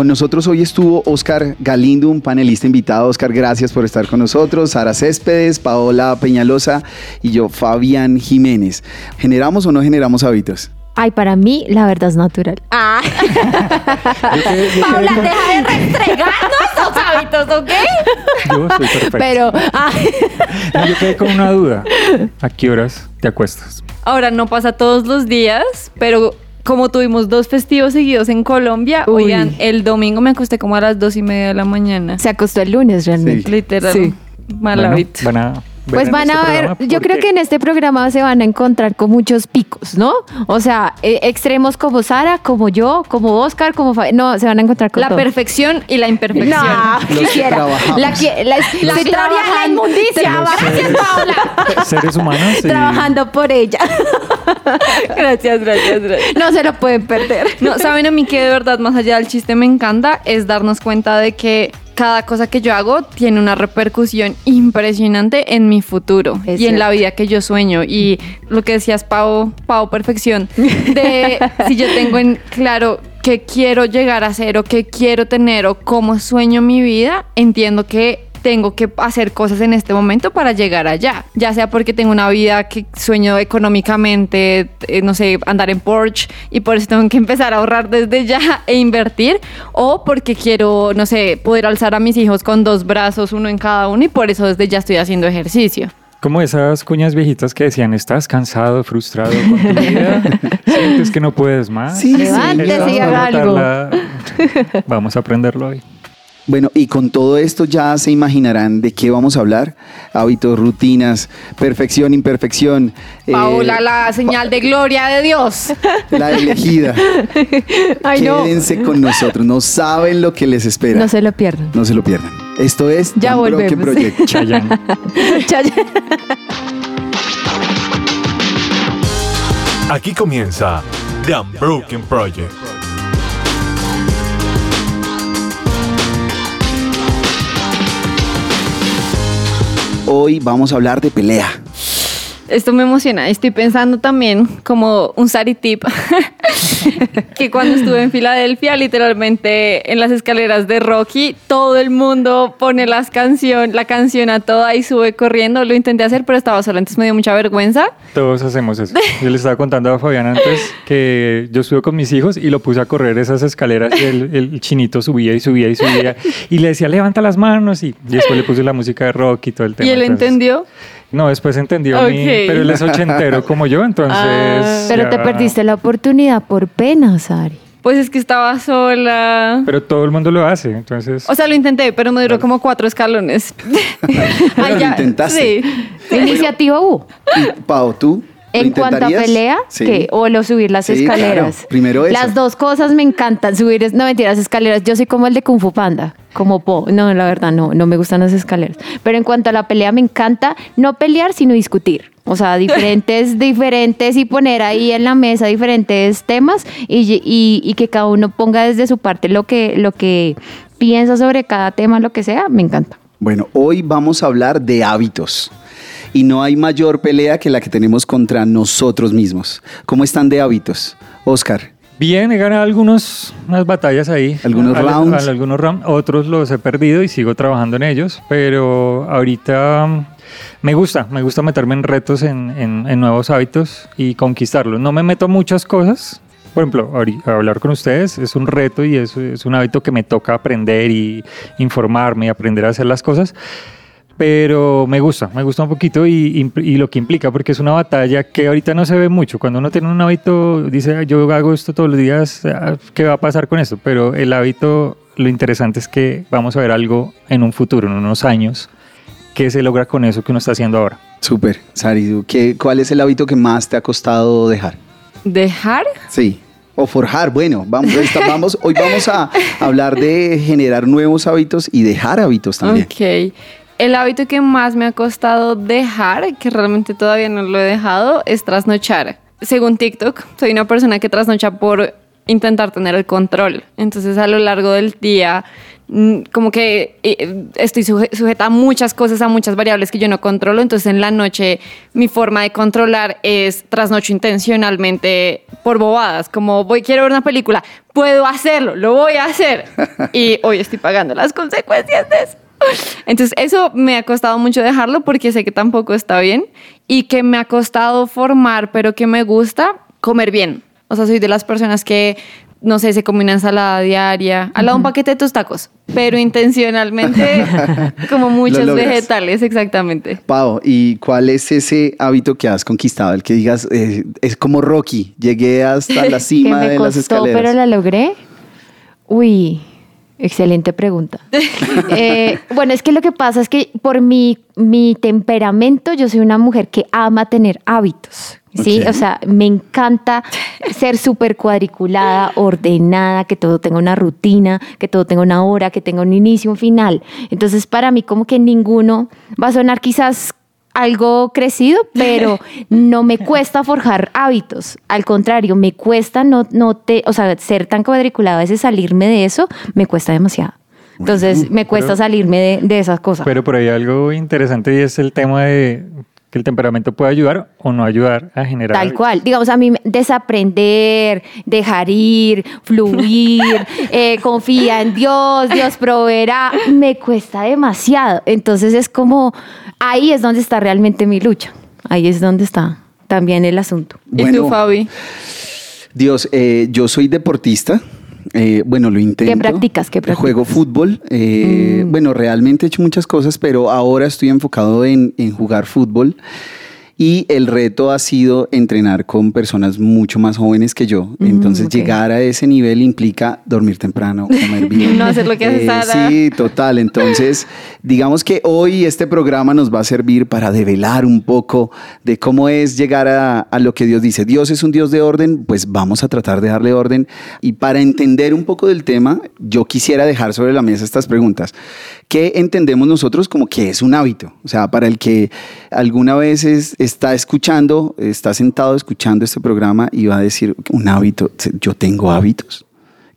Con nosotros hoy estuvo Oscar Galindo, un panelista invitado. Oscar, gracias por estar con nosotros. Sara Céspedes, Paola Peñalosa y yo, Fabián Jiménez. ¿Generamos o no generamos hábitos? Ay, para mí la verdad es natural. Ah. Paula, deja de restregarnos esos hábitos, ¿ok? Yo soy perfecto. Pero, ah. Yo quedé con una duda. ¿A qué horas te acuestas? Ahora no pasa todos los días, pero como tuvimos dos festivos seguidos en Colombia, Uy. oigan, el domingo me acosté como a las dos y media de la mañana. se acostó el lunes realmente. Literal. Sí. Mal Bueno, hábito. Pues van este a ver, yo creo que en este programa se van a encontrar con muchos picos, ¿no? O sea, eh, extremos como Sara, como yo, como Oscar, como Fa- no, se van a encontrar con La todo. perfección y la imperfección. No, quisiera. La, que- la, La estoy historia de la inmundicia. Gracias, Paola. Seres humanos y trabajando por ella. Gracias, gracias, gracias. No se lo pueden perder. No, saben a mí que de verdad, más allá del chiste, me encanta es darnos cuenta de que cada cosa que yo hago tiene una repercusión impresionante en mi futuro Es y en la vida que yo sueño. Y lo que decías, Pau, Pau Perfección, de si yo tengo en claro qué quiero llegar a ser o qué quiero tener o cómo sueño mi vida, entiendo que tengo que hacer cosas en este momento para llegar allá. Ya sea porque tengo una vida que sueño económicamente, eh, no sé, andar en Porsche y por eso tengo que empezar a ahorrar desde ya e invertir. O porque quiero, no sé, poder alzar a mis hijos con dos brazos, uno en cada uno y por eso desde ya estoy haciendo ejercicio. Como esas cuñas viejitas que decían, estás cansado, frustrado con tu vida, sientes que no puedes más. Sí, sí. Levántese Vamos y a haga algo. anotarla. Vamos a aprenderlo hoy. Bueno, y con todo esto ya se imaginarán de qué vamos a hablar. Hábitos, rutinas, perfección, imperfección. eh, Paola, la señal de gloria de Dios. la elegida. Ay, no. Quédense con nosotros. No saben lo que les espera. No se lo pierdan. No se lo pierdan. Esto es Ya The Unbroken volvemos. Project. Chayanne. Aquí comienza The Unbroken Project. Hoy vamos a hablar de pelea. Esto me emociona. Estoy pensando también como un Sari tip que cuando estuve en Filadelfia, literalmente en las escaleras de Rocky, todo el mundo pone las canción, la canción a toda y sube corriendo. Lo intenté hacer, pero estaba sola, entonces me dio mucha vergüenza. Todos hacemos eso. Yo le estaba contando a Fabián antes que yo estuve con mis hijos y lo puse a correr esas escaleras y el, el chinito subía y subía y subía y le decía levanta las manos y, y después le puse la música de rock y todo el tema. y él entonces- entendió. No, después entendió mi- Ok. pero él es ochentero como yo, entonces... Ah. Pero te ya- perdiste la oportunidad por pena, Sari. Pues es que estaba sola. Pero todo el mundo lo hace, entonces... O sea, lo intenté, pero me duró como cuatro escalones. Pero Ay, lo ya, intentaste. Sí. Iniciativa hubo. Y, Pau, ¿tú? ¿Lo En cuanto a pelea, Sí. ¿qué? o lo subir las Sí, escaleras. claro. Primero eso. Las dos cosas me encantan. Subir, es- no mentiras, escaleras. Yo soy como el de Kung Fu Panda, como Po. No, la verdad, no, no me gustan las escaleras. Pero en cuanto a la pelea, me encanta no pelear, sino discutir. O sea, diferentes, diferentes y poner ahí en la mesa diferentes temas y, y- y que cada uno ponga desde su parte lo que, lo que piensa sobre cada tema, lo que sea, me encanta. Bueno, hoy vamos a hablar de hábitos. Y no hay mayor pelea que la que tenemos contra nosotros mismos. ¿Cómo están de hábitos? Oscar, Bien, he ganado algunos, unas batallas ahí. Algunos Al- rounds. al- algunos rounds. Otros los he perdido y sigo trabajando en ellos. Pero ahorita mm, me gusta, me gusta meterme en retos, en, en- en nuevos hábitos y conquistarlos. No me meto muchas cosas. Por ejemplo, hablar con ustedes es un reto y es, es un hábito que me toca aprender y informarme y aprender a hacer las cosas. Pero me gusta, me gusta un poquito y, lo que implica, porque es una batalla que ahorita no se ve mucho. Cuando uno tiene un hábito, dice, "Ah, yo hago esto todos los días, ah, ¿qué va a pasar con esto? Pero el hábito, lo interesante es que vamos a ver algo en un futuro, en unos años, que se logra con eso que uno está haciendo ahora. súper. Sari, ¿tú qué- ¿cuál es el hábito que más te ha costado dejar? ¿Dejar? Sí. O forjar. Bueno, vamos, vamos, hoy vamos a hablar de generar nuevos hábitos y dejar hábitos también. Ok. El hábito que más me ha costado dejar, que realmente todavía no lo he dejado, es trasnochar. Según TikTok, soy una persona que trasnocha por intentar tener el control. Entonces a lo largo del día mm, como que eh, estoy suje- sujeta a muchas cosas, a muchas variables que yo no controlo, entonces en la noche mi forma de controlar es trasnocho intencionalmente por bobadas, como voy quiero ver una película, puedo hacerlo, lo voy a hacer y hoy estoy pagando las consecuencias de eso. Entonces eso me ha costado mucho dejarlo porque sé que tampoco está bien y que me ha costado formar, pero que me gusta comer bien. O sea, soy de las personas que, no sé, se come una ensalada diaria, al lado un paquete de tus tacos, pero intencionalmente como muchos logras. vegetales, exactamente. Pau, ¿y cuál es ese hábito que has conquistado? El que digas, eh, es como Rocky, llegué hasta la que cima me de las costó, escaleras. pero la logré. Uy, excelente pregunta. Eh, bueno, es que lo que pasa es que por mi, mi temperamento, yo soy una mujer que ama tener hábitos. Sí, o sea, me encanta ser súper cuadriculada, ordenada, que todo tenga una rutina, que todo tenga una hora, que tenga un inicio, un final. Entonces, para mí, como que ninguno va a sonar quizás algo crecido, pero no me cuesta forjar hábitos. Al contrario, me cuesta no, no te, o sea, ser tan cuadriculada, a veces salirme de eso, me cuesta demasiado. Entonces, me cuesta pero- salirme de, de esas cosas. Pero por ahí algo interesante y es el tema de que el temperamento puede ayudar o no ayudar a generar. Tal cual. Digamos, a mí desaprender, dejar ir, fluir, eh, confía en Dios, Dios proveerá, me cuesta demasiado. Entonces es como, ahí es donde está realmente mi lucha. Ahí es donde está también el asunto. ¿Y Bueno. tú, Fabi? Dios, eh, yo soy deportista. eh, bueno, lo intento. ¿Qué practicas? ¿Qué practicas? Juego fútbol. eh, Bueno, realmente he hecho muchas cosas, pero ahora estoy enfocado en, en jugar fútbol. Y el reto ha sido entrenar con personas mucho más jóvenes que yo. Entonces, ok. llegar a ese nivel implica dormir temprano, comer bien. No hacer lo que hace Sara. Sí, total. Entonces, digamos que hoy este programa nos va a servir para develar un poco de cómo es llegar a, a lo que Dios dice. Dios es un Dios de orden, pues vamos a tratar de darle orden. Y para entender un poco del tema, yo quisiera dejar sobre la mesa estas preguntas. ¿Qué entendemos nosotros como que es un hábito? O sea, para el que alguna vez es- está escuchando, está sentado escuchando este programa y va a decir, un hábito, yo tengo hábitos.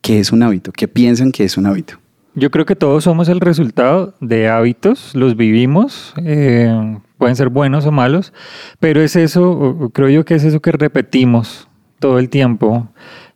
¿Qué es un hábito? ¿Qué piensan que es un hábito? Yo creo que todos somos el resultado de hábitos, los vivimos, eh, pueden ser buenos o malos, pero es eso, creo yo que es eso que repetimos todo el tiempo,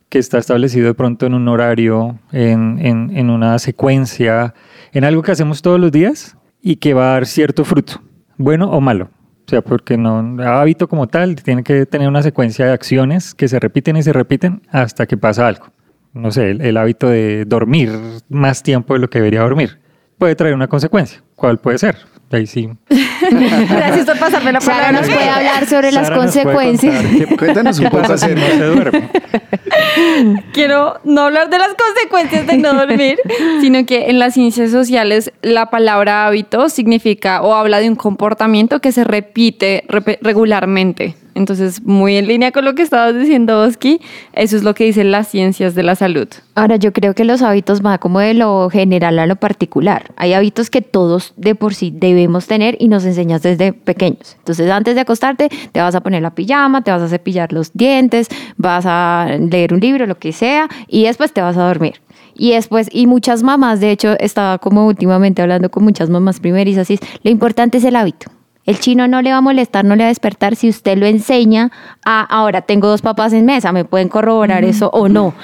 que está establecido de pronto en un horario, en- en una secuencia, en algo que hacemos todos los días y que va a dar cierto fruto, bueno o malo. O sea, porque no, hábito como tal tiene que tener una secuencia de acciones que se repiten y se repiten hasta que pasa algo no sé, el, el hábito de dormir más tiempo de lo que debería dormir, puede traer una consecuencia. ¿Cuál puede ser? Ahí sí. Gracias por pasarme la Sara palabra. nos puede hablar sobre las Sara consecuencias. Cuéntanos un poco si no se duerme. quiero no hablar de las consecuencias de no dormir, sino que en las ciencias sociales la palabra hábito significa o habla de un comportamiento que se repite regularmente. Entonces, muy en línea con lo que estabas diciendo, Oski, eso es lo que dicen las ciencias de la salud. Ahora, yo creo que los hábitos van como de lo general a lo particular. Hay hábitos que todos de por sí debemos tener y nos enseñas desde pequeños. Entonces, antes de acostarte, te vas a poner la pijama, te vas a cepillar los dientes, vas a leer un libro, lo que sea, y después te vas a dormir. Y después, y muchas mamás, de hecho, estaba como últimamente hablando con muchas mamás primerizas, y lo importante es el hábito. El chino no le va a molestar, no le va a despertar si usted lo enseña a, ahora tengo dos papás en mesa, me pueden corroborar eso o no.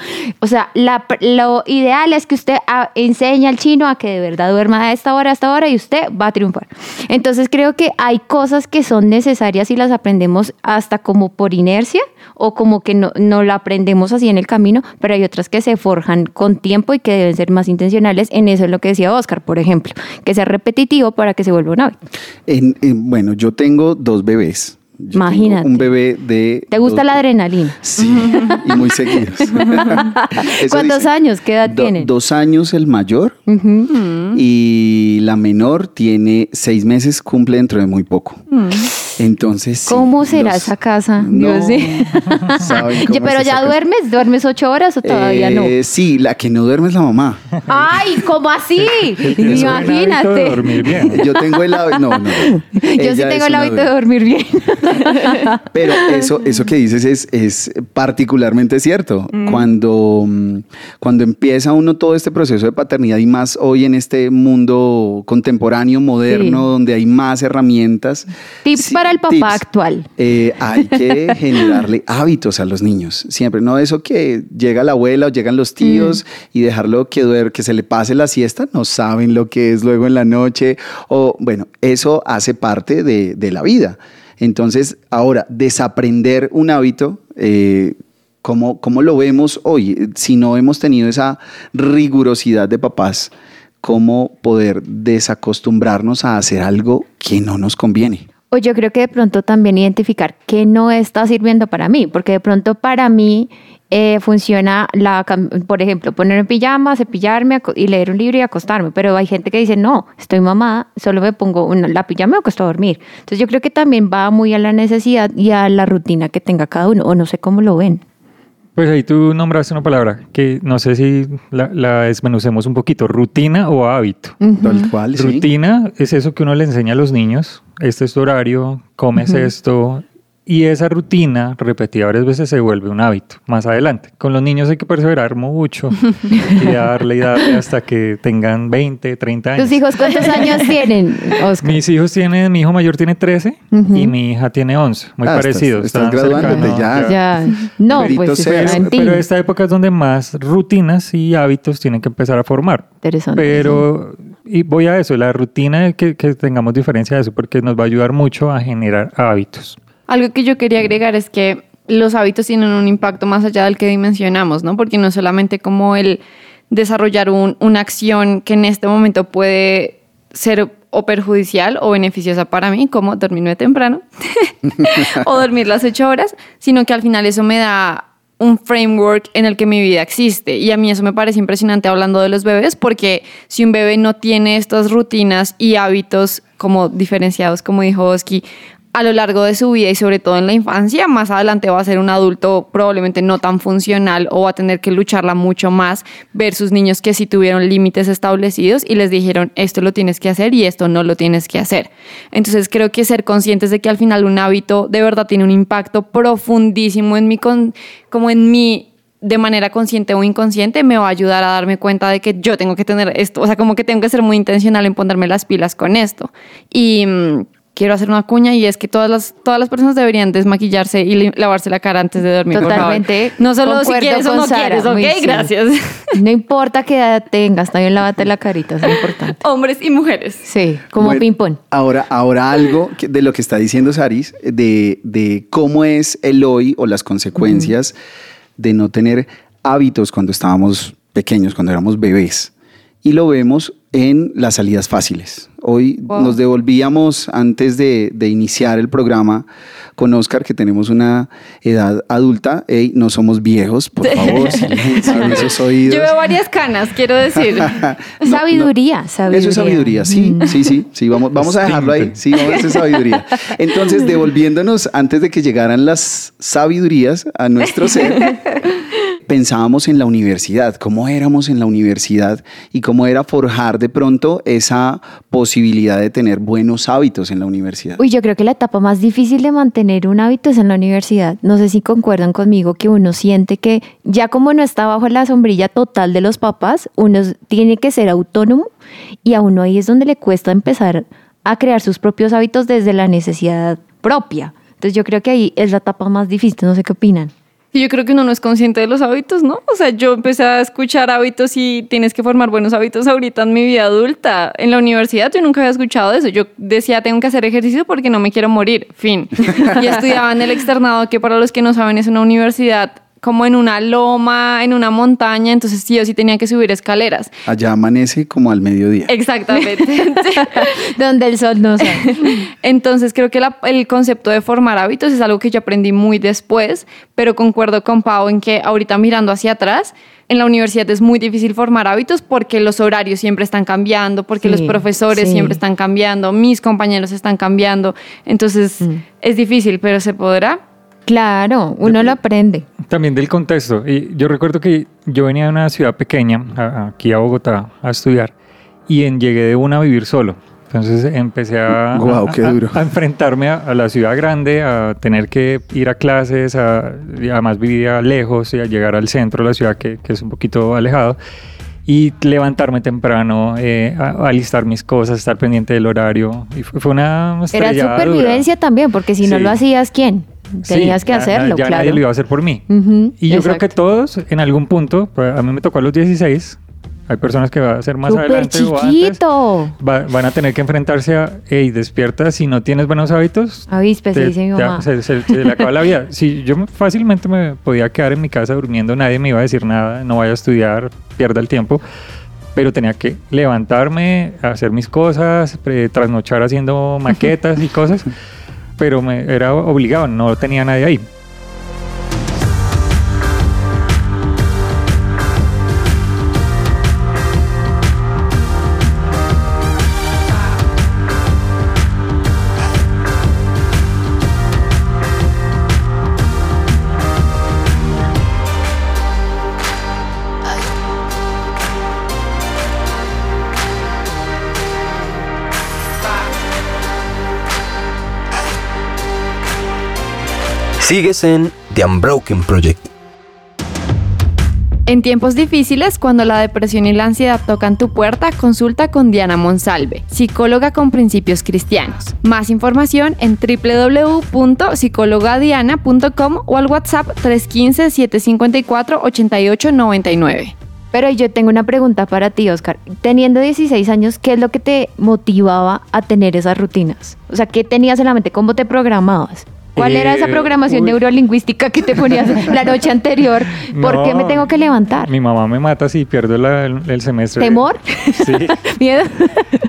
O sea, la pr- lo ideal es que usted ah, enseñe al chino a que de verdad duerma a esta hora, a esta hora y usted va a triunfar. Entonces creo que hay cosas que son necesarias y las aprendemos hasta como por inercia o como que no, no la aprendemos así en el camino, pero hay otras que se forjan con tiempo y que deben ser más intencionales. En eso es lo que decía Oscar, por ejemplo, que sea repetitivo para que se vuelva un hábito. En- en- bueno, yo tengo dos bebés. Yo Imagínate. Un bebé de. ¿Te gusta dos- la adrenalina? Sí, y muy seguidos. ¿Cuántos años? ¿Qué edad Do- tienen? Dos años el mayor y la menor tiene seis meses, cumple dentro de muy poco. Entonces. sí, ¿Cómo será los- esa casa? No, Dios mío. pero es ya casa. duermes, duermes ocho horas o todavía no. Eh, Sí, la que no duerme es la mamá. Ay, ¿cómo así? De Imagínate. dormir bien. Yo tengo el hábito. No, no. Yo sí tengo el hábito de dormir bien. Pero eso, eso que dices es, es particularmente cierto. Mm. Cuando, cuando empieza uno todo este proceso de paternidad y más hoy en este mundo contemporáneo, moderno, Sí. donde hay más herramientas. Tips sí, para el papá tips. actual. Eh, hay que generarle hábitos a los niños. Siempre, no eso que llega la abuela o llegan los tíos Mm. y dejarlo que, duer- que se le pase la siesta, no saben lo que es luego en la noche. O bueno, eso hace parte de, de la vida. Entonces, ahora, desaprender un hábito, eh, ¿cómo, cómo lo vemos hoy? Si no hemos tenido esa rigurosidad de papás, ¿cómo poder desacostumbrarnos a hacer algo que no nos conviene? O yo creo que de pronto también identificar qué no está sirviendo para mí, porque de pronto para mí eh, funciona, la, por ejemplo, ponerme pijama, cepillarme y leer un libro y acostarme, pero hay gente que dice, no, estoy mamada, solo me pongo una- la pijama y me acuesto a dormir. Entonces yo creo que también va muy a la necesidad y a la rutina que tenga cada uno, o no sé cómo lo ven. Pues ahí tú nombraste una palabra que no sé si la, la desmenucemos un poquito, rutina o hábito. Tal cual, sí. Rutina es eso que uno le enseña a los niños. Este es tu horario, comes esto. Y esa rutina repetida varias veces se vuelve un hábito más adelante. Con los niños hay que perseverar mucho y darle y darle hasta que tengan 20, 30 años. ¿Tus hijos cuántos años tienen, Oscar? Mis hijos tienen, mi hijo mayor tiene 13 y mi hija tiene 11, muy Ah, estás- parecidos. estás están graduándote cercanos, ya. Ya, no, pues. Pero esta época es donde más rutinas y hábitos tienen que empezar a formar. Interesante. Pero, y voy a eso, la rutina, que, que tengamos diferencia de eso, porque nos va a ayudar mucho a generar hábitos. Algo que yo quería agregar es que los hábitos tienen un impacto más allá del que dimensionamos, ¿no? Porque no solamente como el desarrollar un- una acción que en este momento puede ser o perjudicial o beneficiosa para mí, como dormirme temprano o dormir las ocho horas, sino que al final eso me da un framework en el que mi vida existe. Y a mí eso me parece impresionante hablando de los bebés, porque si un bebé no tiene estas rutinas y hábitos como diferenciados, como dijo Oski, a lo largo de su vida y sobre todo en la infancia, más adelante va a ser un adulto probablemente no tan funcional o va a tener que lucharla mucho más versus niños que sí tuvieron límites establecidos y les dijeron esto lo tienes que hacer y esto no lo tienes que hacer. Entonces creo que ser conscientes de que al final un hábito de verdad tiene un impacto profundísimo en mi, con, como en mi de manera consciente o inconsciente me va a ayudar a darme cuenta de que yo tengo que tener esto, o sea, como que tengo que ser muy intencional en ponerme las pilas con esto. Y mm, quiero hacer una cuña y es que todas las, todas las personas deberían desmaquillarse y lavarse la cara antes de dormir. por favor. Totalmente. No solo si quieres o no Sara, quieres, ok, sí. gracias. No importa qué edad tengas, también lávate la carita, es importante. Hombres y mujeres. Sí, como Bueno, ping-pong. Ahora, ahora algo de lo que está diciendo Saris, de, de cómo es el hoy o las consecuencias de no tener hábitos cuando estábamos pequeños, cuando éramos bebés. Y lo vemos en las salidas fáciles. Hoy Wow. nos devolvíamos antes de, de iniciar el programa con Oscar, que tenemos una edad adulta. Ey, no somos viejos, por favor, silencio en esos oídos. Yo veo varias canas, quiero decir. No, sabiduría, sabiduría. eso es sabiduría, sí, sí, sí, sí, vamos, vamos a dejarlo ahí, sí, vamos a hacer sabiduría. Entonces, devolviéndonos antes de que llegaran las sabidurías a nuestro ser, pensábamos en la universidad, cómo éramos en la universidad y cómo era forjar de pronto esa posibilidad de tener buenos hábitos en la universidad. Uy, yo creo que la etapa más difícil de mantener un hábito es en la universidad. No sé si concuerdan conmigo que uno siente que ya como no está bajo la sombrilla total de los papás, uno tiene que ser autónomo y a uno ahí es donde le cuesta empezar a crear sus propios hábitos desde la necesidad propia. Entonces yo creo que ahí es la etapa más difícil. No sé qué opinan. Y yo creo que uno no es consciente de los hábitos, ¿no? O sea, yo empecé a escuchar hábitos y tienes que formar buenos hábitos ahorita en mi vida adulta. En la universidad yo nunca había escuchado eso. Yo decía, tengo que hacer ejercicio porque no me quiero morir. Fin. Y estudiaba en el externado, que para los que no saben es una universidad como en una loma, en una montaña, entonces sí o sí tenía que subir escaleras. Allá amanece como al mediodía. Exactamente. Donde el sol no sale. Entonces creo que la- el concepto de formar hábitos es algo que yo aprendí muy después, pero concuerdo con Pau en que ahorita mirando hacia atrás, en la universidad es muy difícil formar hábitos porque los horarios siempre están cambiando, porque Sí, los profesores sí. siempre están cambiando, mis compañeros están cambiando, entonces Mm. es difícil, pero se podrá. Claro, uno lo aprende. También del contexto. Y yo recuerdo que yo venía de una ciudad pequeña, a- aquí a Bogotá, a estudiar, y en, llegué de una a vivir solo. Entonces empecé a, a- qué duro. a enfrentarme a, a la ciudad grande, a tener que ir a clases, a, y además vivía lejos y a llegar al centro de la ciudad que, que es un poquito alejado. Y levantarme temprano, eh, a, a alistar mis cosas, estar pendiente del horario. Y fue, fue una Era dura. supervivencia también, porque si no lo hacías, ¿quién? Sí, Tenías que ya- hacerlo, ya claro. nadie lo iba a hacer por mí. Ujú, Y yo creo que exacto. todos, en algún punto, pues, a mí me tocó a los 16, hay personas que va a ser más Súper adelante o antes, chiquito. va- van a tener que enfrentarse a, hey, despierta, si no tienes buenos hábitos, Avispe, te- dice mi ya, mamá. se, se- se le acaba la vida. Si yo me- fácilmente me podía quedar en mi casa durmiendo, nadie me iba a decir nada, no vaya a estudiar, pierda el tiempo, pero tenía que levantarme, hacer mis cosas, trasnochar haciendo maquetas y cosas, pero me, era obligado, no tenía nadie ahí. Sigues en The Unbroken Project. En tiempos difíciles, cuando la depresión y la ansiedad tocan tu puerta, consulta con Diana Monsalve, psicóloga con principios cristianos. Más información en www.psicologadiana.com o al WhatsApp 315-754-8899. Pero yo tengo una pregunta para ti, Oscar. Teniendo 16 años, ¿qué es lo que te motivaba a tener esas rutinas? O sea, ¿qué tenías en la mente? ¿Cómo te programabas? ¿Cuál era esa Eh, programación uy. neurolingüística que te ponías la noche anterior? ¿Por qué me tengo que levantar? Mi mamá me mata si pierdo la- el, el semestre. ¿Temor? Sí. ¿Miedo?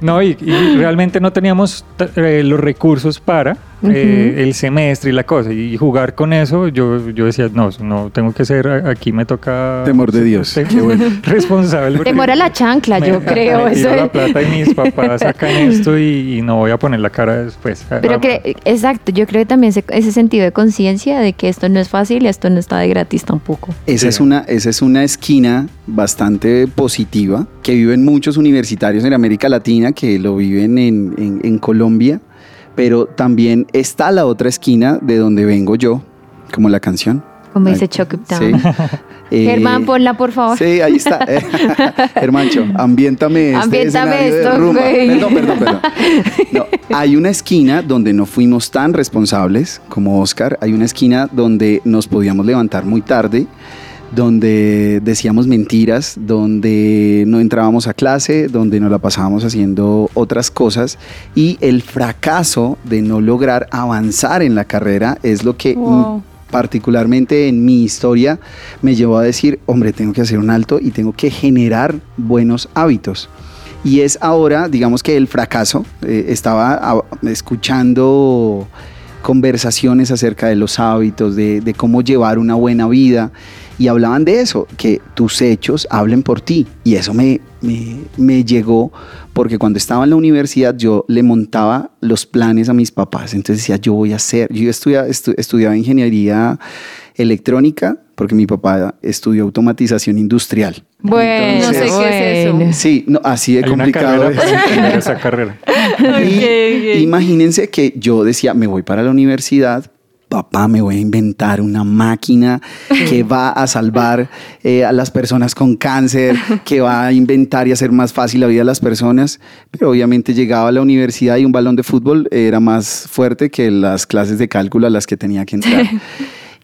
No, y, y realmente no teníamos eh, los recursos para eh, el semestre y la cosa. Y jugar con eso, yo, yo decía, no, no, tengo que ser, aquí me toca... Temor de Dios. ser Qué bueno. Responsable. Temor a la chancla, me- yo creo. me Eso la es. plata y mis papás sacan esto y, y no voy a poner la cara después. Pero Ah, que, exacto, yo creo que también ese, ese sentido de conciencia de que esto no es fácil y esto no está de gratis tampoco. Esa, Sí. es una, esa es una esquina bastante positiva que viven muchos universitarios en América Latina, que lo viven en, en- en Colombia, pero también está la otra esquina de donde vengo yo, como la canción. Como dice Chuck It sí. Eh, Germán, ponla por favor. Sí, ahí está. Hermancho, ambiéntame este Ambiéntame escenario de esto, rumba. Perdón, perdón, perdón. No, hay una esquina donde no fuimos tan responsables como Oscar. Hay una esquina donde nos podíamos levantar muy tarde, donde decíamos mentiras, donde no entrábamos a clase, donde nos la pasábamos haciendo otras cosas. Y el fracaso de no lograr avanzar en la carrera es lo que Wow. Particularmente en mi historia, me llevó a decir, hombre, tengo que hacer un alto y tengo que generar buenos hábitos. Y es ahora, digamos que el fracaso, eh, estaba a- escuchando conversaciones acerca de los hábitos, de cómo llevar una buena vida, y hablaban de eso, que tus hechos hablen por ti. Y eso me, me, me llegó porque cuando estaba en la universidad yo le montaba los planes a mis papás. Entonces decía, yo voy a hacer, yo estudia- estu- estudiaba ingeniería electrónica porque mi papá estudió automatización industrial. Bueno, no sé Entonces, qué es eso. Sí, no, así de Hay una complicado carrera esa carrera. Y imagínense que yo decía, me voy para la universidad, papá, me voy a inventar una máquina que va a salvar eh, a las personas con cáncer, que va a inventar y hacer más fácil la vida de las personas. Pero obviamente llegaba a la universidad y un balón de fútbol era más fuerte que las clases de cálculo a las que tenía que entrar.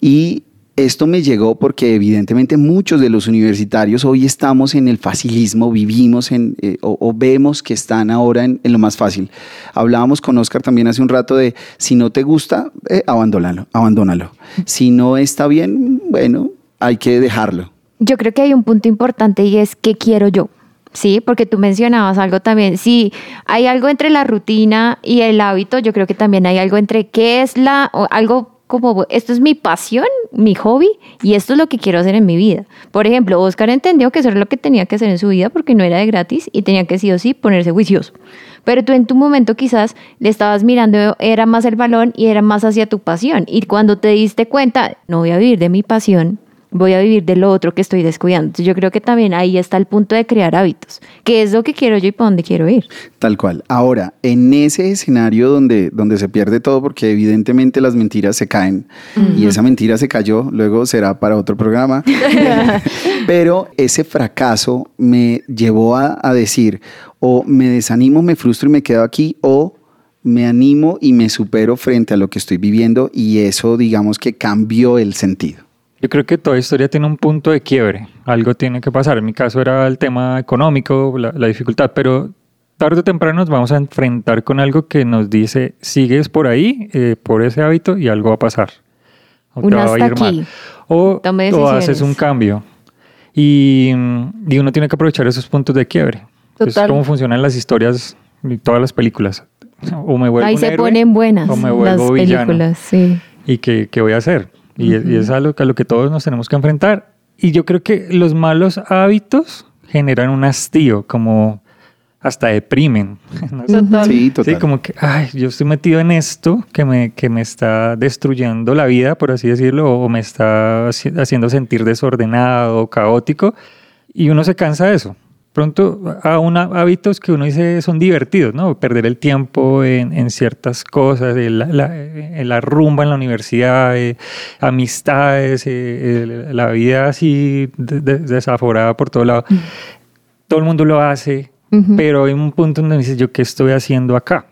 Y esto me llegó porque evidentemente muchos de los universitarios hoy estamos en el facilismo, vivimos en, eh, o, vemos que están ahora en, lo más fácil. Hablábamos con Oscar también hace un rato de si no te gusta, eh, abandónalo, abandónalo. Si no está bien, bueno, hay que dejarlo. Yo creo que hay un punto importante y es qué quiero yo. Sí, porque tú mencionabas algo también. Sí, hay algo entre la rutina y el hábito. Yo creo que también hay algo entre qué es la, o algo como esto es mi pasión, mi hobby y esto es lo que quiero hacer en mi vida. Por ejemplo, Oscar entendió que eso era lo que tenía que hacer en su vida porque no era de gratis y tenía que sí o sí ponerse juicioso. Pero tú en tu momento quizás le estabas mirando, era más el balón y era más hacia tu pasión. Y cuando te diste cuenta, no voy a vivir de mi pasión, voy a vivir de lo otro que estoy descuidando. Entonces yo creo que también ahí está el punto de crear hábitos, que es lo que quiero yo y para dónde quiero ir. Tal cual. Ahora, en ese escenario donde, donde se pierde todo, porque evidentemente las mentiras se caen y esa mentira se cayó, luego será para otro programa, pero ese fracaso me llevó a, a decir, o me desanimo, me frustro y me quedo aquí, o me animo y me supero frente a lo que estoy viviendo y eso digamos que cambió el sentido. Yo creo que toda historia tiene un punto de quiebre. Algo tiene que pasar. En mi caso era el tema económico, la, la dificultad, pero tarde o temprano nos vamos a enfrentar con algo que nos dice, sigues por ahí, eh, por ese hábito y algo va a pasar. O te Un va a ir mal. O, o haces un cambio. Y, y uno tiene que aprovechar esos puntos de quiebre. Es Total. como funcionan las historias y todas las películas. O me vuelvo Ahí un se héroe, ponen buenas o me las vuelvo villano. películas, sí. ¿Y qué, qué voy a hacer? Y, y es algo que a lo que todos nos tenemos que enfrentar. Y yo creo que los malos hábitos generan un hastío, como hasta deprimen. No sé. Total. Sí, total. Sí, como que, ay, yo estoy metido en esto que me, que me está destruyendo la vida, por así decirlo, o me está haci- haciendo sentir desordenado, caótico, y uno se cansa de eso. Pronto, a una, hábitos que uno dice son divertidos, ¿no? Perder el tiempo en, en ciertas cosas, el- la, en la rumba en la universidad, eh, amistades, eh, el- la vida así de- de- desaforada por todo lado. Todo el mundo lo hace, pero hay un punto donde dices, ¿yo qué estoy haciendo acá?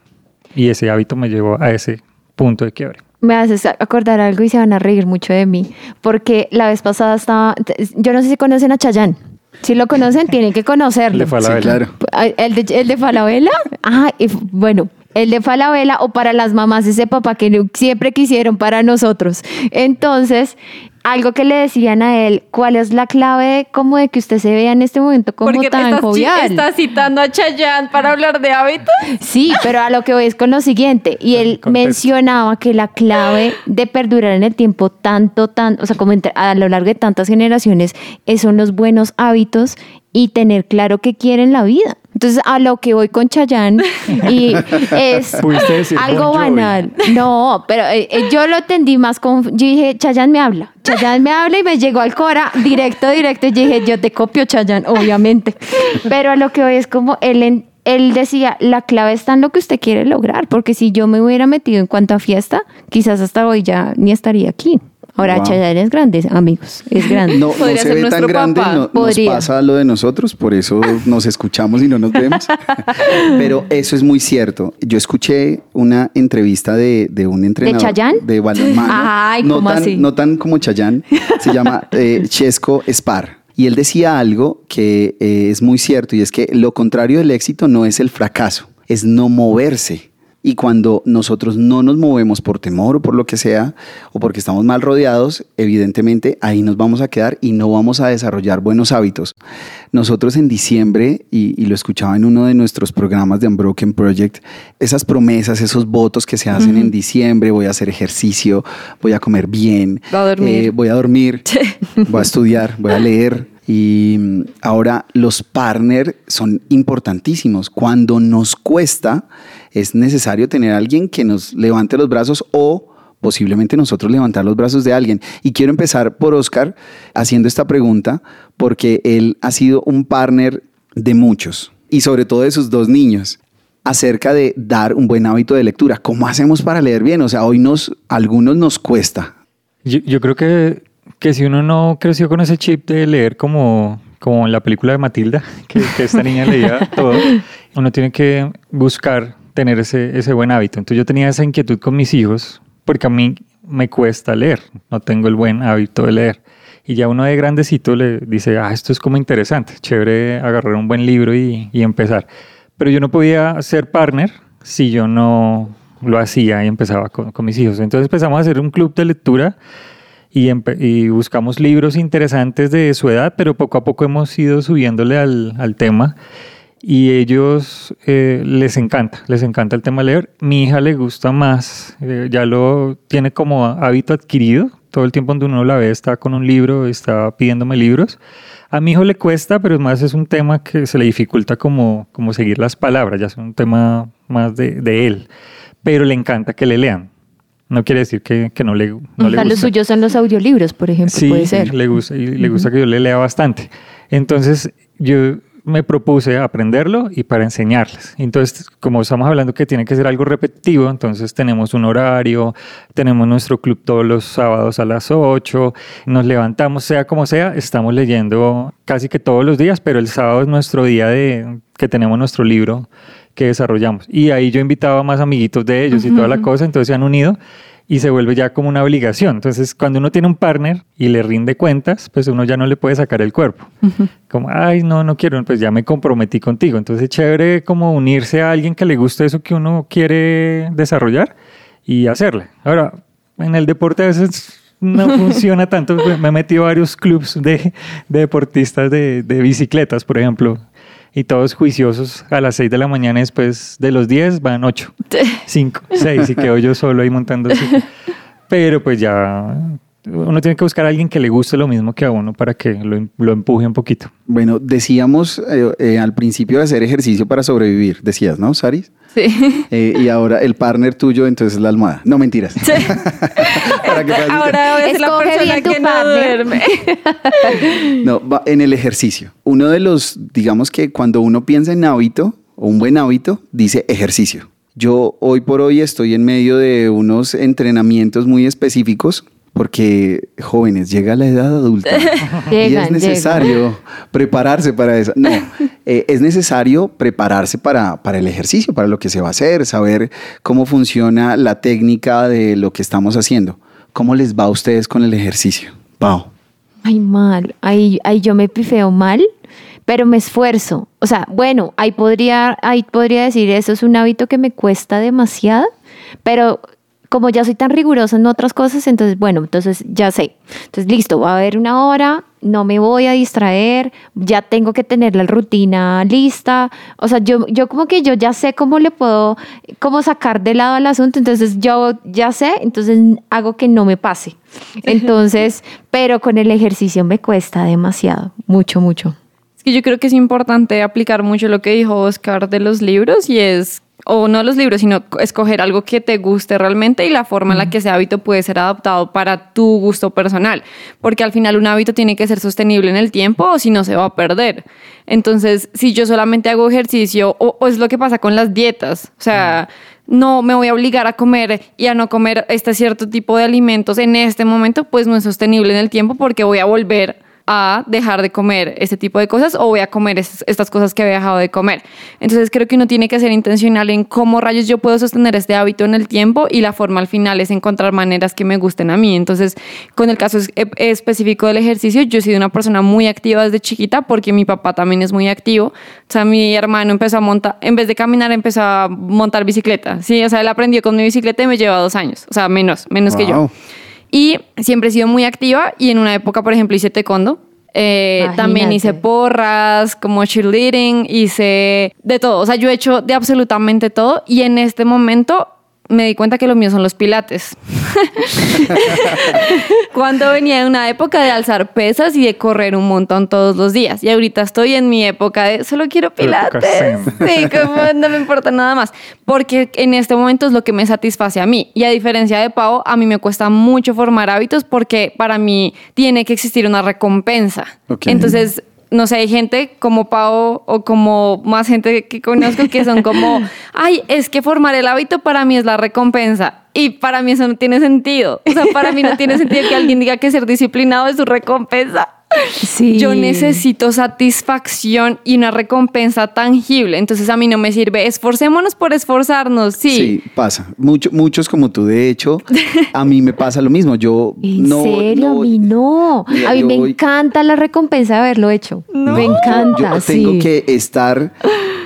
Y ese hábito me llevó a ese punto de quiebre. Me haces acordar algo y se van a reír mucho de mí, porque la vez pasada estaba, yo no sé si conocen a Chayán. Si lo conocen, tienen que conocerlo. Le fue a la Sí, vela. claro. ¿El de, el de Falabella? Ah, y bueno, el de Falabella o para las mamás, ese papá que siempre quisieron para nosotros. Entonces, algo que le decían a él, ¿cuál es la clave como de que usted se vea en este momento como Porque tan estás, jovial? estás citando a Chayanne para hablar de hábitos. Sí, pero a lo que voy es con lo siguiente. Y él mencionaba que la clave de perdurar en el tiempo tanto, tan, o sea, como entre- a lo largo de tantas generaciones, es- son los buenos hábitos y tener claro qué quiere en la vida. Entonces, a lo que voy con Chayanne y es algo banal. No, pero eh, eh, yo lo entendí más con... Yo dije, Chayanne me habla. Chayanne me habla y me llegó al Cora directo, directo. Y dije, yo te copio, Chayanne, obviamente. Pero a lo que voy es como él, en- él decía, la clave está en lo que usted quiere lograr. Porque si yo me hubiera metido en cuanto a fiesta, quizás hasta hoy ya ni estaría aquí. Ahora, Wow. Chayanne es grande, amigos. Es grande. No, se ve tan grande, no- nos pasa lo de nosotros, por eso nos escuchamos y no nos vemos. Pero eso es muy cierto. Yo escuché una entrevista de, de un entrenador Chayanne? de balonmano. Ay, no ¿cómo tan, así? No tan como Chayán, se llama eh, Chesco Spar. Y él decía algo que eh, es muy cierto y es que lo contrario del éxito no es el fracaso, es no moverse. Y cuando nosotros no nos movemos por temor o por lo que sea, o porque estamos mal rodeados, evidentemente ahí nos vamos a quedar y no vamos a desarrollar buenos hábitos. Nosotros en diciembre, y, y lo escuchaba en uno de nuestros programas de Unbroken Project, esas promesas, esos votos que se hacen en diciembre, voy a hacer ejercicio, voy a comer bien, a dormir. eh, voy a dormir, voy a estudiar, voy a leer. Y mm, ahora los partners son importantísimos. Cuando nos cuesta, es necesario tener a alguien que nos levante los brazos o posiblemente nosotros levantar los brazos de alguien. Y quiero empezar por Oscar haciendo esta pregunta porque él ha sido un partner de muchos y sobre todo de sus dos niños acerca de dar un buen hábito de lectura. ¿Cómo hacemos para leer bien? O sea, hoy nos, a algunos nos cuesta. Yo, yo creo que, que si uno no creció con ese chip de leer como, como en la película de Matilda, que, que esta niña leía todo, uno tiene que buscar tener ese, ese buen hábito. Entonces yo tenía esa inquietud con mis hijos, porque a mí me cuesta leer, no tengo el buen hábito de leer. Y ya uno de grandecito le dice, ah, esto es como interesante, chévere agarrar un buen libro y, y empezar. Pero yo no podía ser partner si yo no lo hacía y empezaba con, con mis hijos. Entonces empezamos a hacer un club de lectura y, y buscamos libros interesantes de su edad, pero poco a poco hemos ido subiéndole al, al tema y ellos eh, les encanta, les encanta el tema leer. Mi hija le gusta más, eh, ya lo tiene como hábito adquirido. Todo el tiempo donde uno la ve está con un libro, está pidiéndome libros. A mi hijo le cuesta, pero es más es un tema que se le dificulta como, como seguir las palabras, ya es un tema más de, de él. Pero le encanta que le lean. No quiere decir que, que no le, no O le sea, los gusta. suyos son los audiolibros, por ejemplo, Sí, puede sí, ser. le gusta, y le gusta que yo le lea bastante. Entonces, yo me propuse aprenderlo y para enseñarles. Entonces, como estamos hablando que tiene que ser algo repetitivo, entonces tenemos un horario, tenemos nuestro club todos los sábados a las 8, nos levantamos, sea como sea, estamos leyendo casi que todos los días, pero el sábado es nuestro día de que tenemos nuestro libro que desarrollamos. Y ahí yo invitaba a más amiguitos de ellos y toda la cosa, entonces se han unido y se vuelve ya como una obligación. Entonces, cuando uno tiene un partner y le rinde cuentas, pues uno ya no le puede sacar el cuerpo. Como, ay, no, no quiero, pues ya me comprometí contigo. Entonces, chévere como unirse a alguien que le guste eso que uno quiere desarrollar y hacerle. Ahora, en el deporte a veces no funciona tanto. Me he metido a varios clubs de, de deportistas de, de bicicletas, por ejemplo. Y todos juiciosos a las 6 de la mañana, después de los 10 van 8, 5, 6 y quedo yo solo ahí montando. así. Pero pues ya uno tiene que buscar a alguien que le guste lo mismo que a uno para que lo, lo empuje un poquito. Bueno, decíamos eh, eh, al principio de hacer ejercicio para sobrevivir, decías, ¿no, Saris? Sí. Eh, y ahora el partner tuyo, entonces es la almohada. No mentiras. Para que Ahora voy a ser la persona que no duerme. No, va- en el ejercicio. Uno de los, digamos que cuando uno piensa en hábito o un buen hábito, dice ejercicio. Yo hoy por hoy estoy en medio de unos entrenamientos muy específicos porque jóvenes, llega la edad adulta y Llegan, es necesario prepararse para eso. No, eh, es necesario prepararse para, para el ejercicio, para lo que se va a hacer, saber cómo funciona la técnica de lo que estamos haciendo. ¿Cómo les va a ustedes con el ejercicio? Pau. Ay, mal. Ahí, ahí yo me pifeo mal, pero me esfuerzo. O sea, bueno, ahí podría, ahí podría decir, eso es un hábito que me cuesta demasiado, pero como ya soy tan rigurosa en otras cosas, entonces, bueno, entonces ya sé. Entonces, listo, va a haber una hora, no me voy a distraer, ya tengo que tener la rutina lista. O sea, yo, yo como que yo ya sé cómo le puedo, cómo sacar de lado al asunto, entonces yo ya sé, entonces hago que no me pase. Entonces, pero con el ejercicio me cuesta demasiado, mucho, mucho. Es que yo creo que es importante aplicar mucho lo que dijo Oscar de los libros y es, o no los libros, sino escoger algo que te guste realmente y la forma en la que ese hábito puede ser adaptado para tu gusto personal. Porque al final un hábito tiene que ser sostenible en el tiempo o si no se va a perder. Entonces, si yo solamente hago ejercicio, o, o es lo que pasa con las dietas, o sea... No me voy a obligar a comer y a no comer este cierto tipo de alimentos en este momento, pues no es sostenible en el tiempo porque voy a volver a dejar de comer este tipo de cosas o voy a comer es- estas cosas que había dejado de comer. Entonces creo que uno tiene que ser intencional en cómo rayos yo puedo sostener este hábito en el tiempo y la forma al final es encontrar maneras que me gusten a mí. Entonces, con el caso es- e- específico del ejercicio, yo he sido una persona muy activa desde chiquita porque mi papá también es muy activo. O sea, mi hermano empezó a montar, en vez de caminar, empezó a montar bicicleta. Sí, o sea, él aprendió con mi bicicleta y me lleva dos años. O sea, menos, menos que yo. Y siempre he sido muy activa y en una época, por ejemplo, hice taekwondo. Eh, también hice porras, como cheerleading, hice de todo. O sea, yo he hecho de absolutamente todo y en este momento me di cuenta que lo mío son los pilates. Cuando venía de una época de alzar pesas y de correr un montón todos los días. Y ahorita estoy en mi época de solo quiero pilates. Sí, como no me importa nada más. Porque en este momento es lo que me satisface a mí. Y a diferencia de Pau, a mí me cuesta mucho formar hábitos porque para mí tiene que existir una recompensa. Ok. Entonces, no sé, hay gente como Pau o como más gente que conozco que son como, ay, es que formar el hábito para mí es la recompensa. Y para mí eso no tiene sentido. O sea, para mí no tiene sentido que alguien diga que ser disciplinado es su recompensa. Sí. Yo necesito satisfacción y una recompensa tangible. Entonces a mí no me sirve. Esforcémonos por esforzarnos. Sí. Sí, pasa. Mucho, muchos como tú. De hecho, a mí me pasa lo mismo. Yo ¿En no. serio? no- a mí no. Mira, a mí me voy- encanta la recompensa de haberlo hecho. Me encanta, Yo tengo sí. que estar,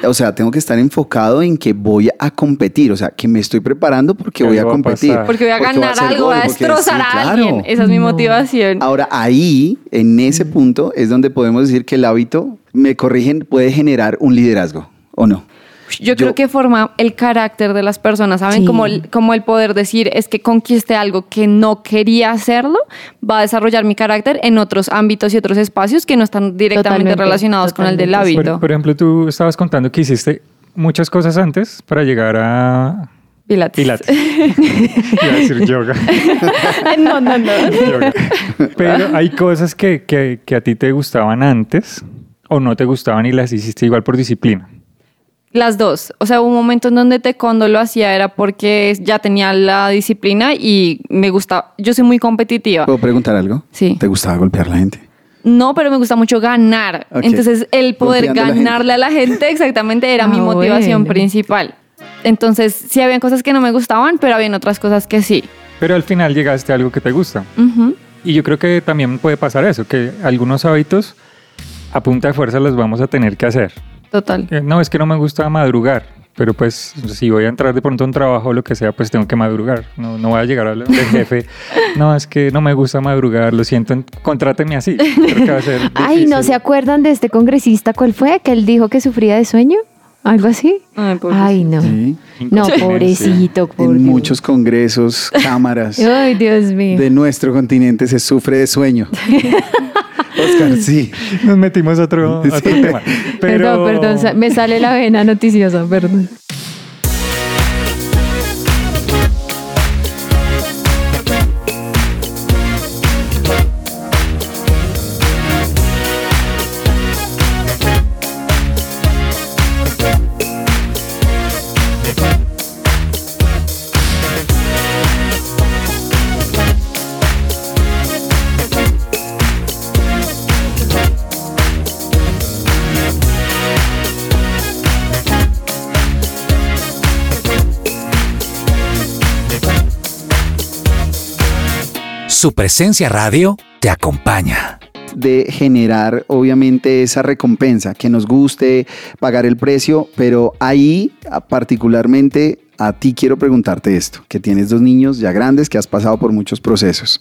o sea, tengo que estar enfocado en que voy a competir, o sea, que me estoy preparando porque Que voy a competir. Porque voy a ganar algo, voy a destrozar sí, a claro. alguien. Esa es mi motivación. Ahora, ahí, en ese punto, es donde podemos decir que el hábito, me corrigen, puede generar un liderazgo, ¿o no? Yo, Yo- creo que forma el carácter de las personas, ¿saben? Sí. Como, el, como el poder decir es que conquiste algo que no quería hacerlo, va a desarrollar mi carácter en otros ámbitos y otros espacios que no están directamente Totalmente, relacionados con el del totalmente. hábito. Por, por ejemplo, tú estabas contando que hiciste muchas cosas antes para llegar a, Pilates. Pilates. Iba a decir yoga. no, no, no. yoga. Pero hay cosas que, que, que a ti te gustaban antes o no te gustaban y las hiciste igual por disciplina. Las dos. O sea, hubo un momento en donde taekwondo lo hacía era porque ya tenía la disciplina y me gustaba. Yo soy muy competitiva. ¿Puedo preguntar algo? Sí. ¿Te gustaba golpear a la gente? No, pero me gusta mucho ganar. Entonces, el poder Golpeando a la gente. ganarle a la gente exactamente era mi Ah, motivación bueno. principal. Entonces, sí habían cosas que no me gustaban, pero habían otras cosas que sí. Pero al final llegaste a algo que te gusta. Ujú. Y yo creo que también puede pasar eso, que algunos hábitos a punta de fuerza los vamos a tener que hacer. Total. Eh, No, es que no me gusta madrugar, pero pues si voy a entrar de pronto a un trabajo o lo que sea, pues tengo que madrugar. No, no voy a llegar al jefe. No, es que no me gusta madrugar, lo siento, en- contráteme así. Creo que va a ser Ay, ¿no se acuerdan de este congresista? ¿Cuál fue? Que él dijo que sufría de sueño. ¿Algo así? Ay. Ay, no. Sí. No, pobrecito. por En Dios. muchos congresos, cámaras Ay, Dios mío. de nuestro continente se sufre de sueño. Oscar, sí. Nos metimos a otro, a otro Sí. tema. Pero... Perdón, perdón, me sale la vena noticiosa, perdón. Su presencia radio te acompaña. de generar obviamente esa recompensa, que nos guste pagar el precio, pero ahí a- particularmente a ti quiero preguntarte esto, que tienes dos niños ya grandes, que has pasado por muchos procesos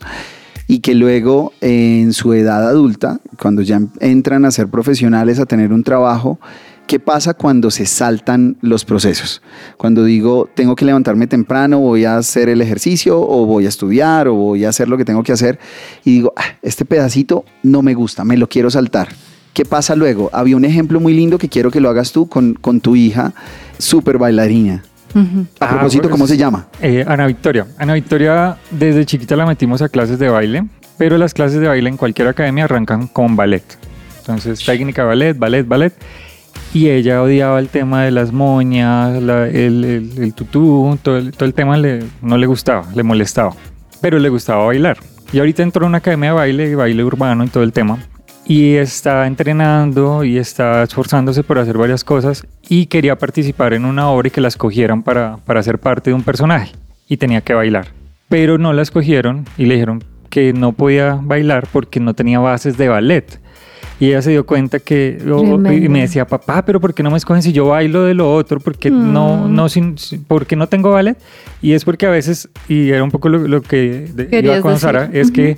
y que luego en su edad adulta, cuando ya entran a ser profesionales, a tener un trabajo, ¿qué pasa cuando se saltan los procesos? Cuando digo, tengo que levantarme temprano, voy a hacer el ejercicio o voy a estudiar o voy a hacer lo que tengo que hacer y digo, "Ah, este pedacito no me gusta, me lo quiero saltar. ¿Qué pasa luego? Había un ejemplo muy lindo que quiero que lo hagas tú con, con tu hija, súper bailarina. Ujú. A Ah, propósito, pues, ¿cómo se llama? Eh, Ana Victoria. Ana Victoria, desde chiquita la metimos a clases de baile, pero las clases de baile en cualquier academia arrancan con ballet. Entonces, técnica ballet, ballet, ballet. Y ella odiaba el tema de las moñas, la- el, el- el tutú, todo el, todo el tema le- no le gustaba, le molestaba, pero le gustaba bailar. Y ahorita entró a una academia de baile, baile urbano y todo el tema. Y está entrenando y está esforzándose por hacer varias cosas y quería participar en una obra y que la escogieran para, para ser parte de un personaje. Y tenía que bailar. Pero no la escogieron y le dijeron que no podía bailar porque no tenía bases de ballet. Y ella se dio cuenta que, o- y Tremendo. me decía, papá, pero ¿por qué no me escogen si yo bailo de lo otro? Porque no, Mm. no, sin, sin- porque no tengo ballet. Y es porque a veces, y era un poco lo, lo que iba con. Sara, es que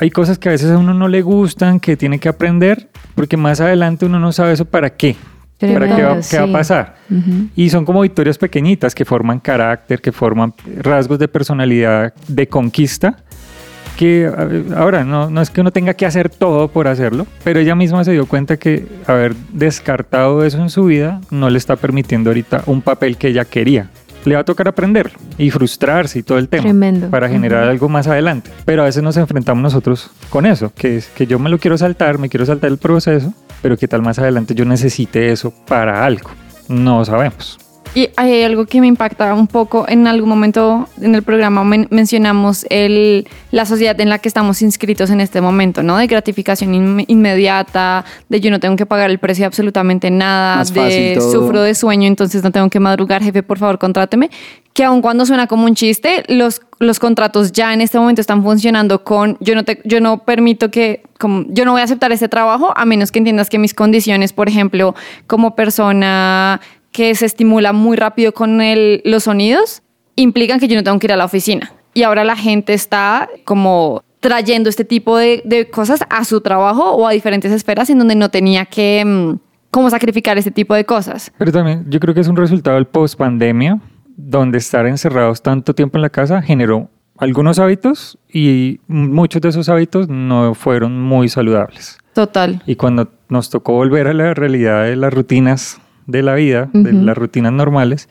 hay cosas que a veces a uno no le gustan, que tiene que aprender, porque más adelante uno no sabe eso para qué. ¿Para qué va, Tremendo, qué va a sí. pasar? Ujú. Y son como victorias pequeñitas que forman carácter, que forman rasgos de personalidad, de conquista, que ahora no, no es que uno tenga que hacer todo por hacerlo, pero ella misma se dio cuenta que haber descartado eso en su vida no le está permitiendo ahorita un papel que ella quería. Le va a tocar aprenderlo y frustrarse y todo el tema Tremendo. para generar algo más adelante. Pero a veces nos enfrentamos nosotros con eso, que es que yo me lo quiero saltar, me quiero saltar el proceso, pero que tal más adelante yo necesite eso para algo. No sabemos. Y hay algo que me impacta un poco. En algún momento en el programa men- mencionamos el, la sociedad en la que estamos inscritos en este momento, ¿no? De gratificación inme- inmediata, de yo no tengo que pagar el precio de absolutamente nada, Más de sufro de sueño, entonces no tengo que madrugar, jefe, por favor, contráteme. Que aun cuando suena como un chiste, los, los contratos ya en este momento están funcionando con yo no, te, yo no permito que, como, yo no voy a aceptar este trabajo a menos que entiendas que mis condiciones, por ejemplo, como persona que se estimula muy rápido con el- los sonidos, implican que yo no tengo que ir a la oficina. Y ahora la gente está como trayendo este tipo de, de cosas a su trabajo o a diferentes esferas en donde no tenía que mm, como sacrificar este tipo de cosas. Pero también yo creo que es un resultado del post pandemia, donde estar encerrados tanto tiempo en la casa generó algunos hábitos y muchos de esos hábitos no fueron muy saludables. Total. Y cuando nos tocó volver a la realidad de las rutinas de la vida, de Ujú. las rutinas normales,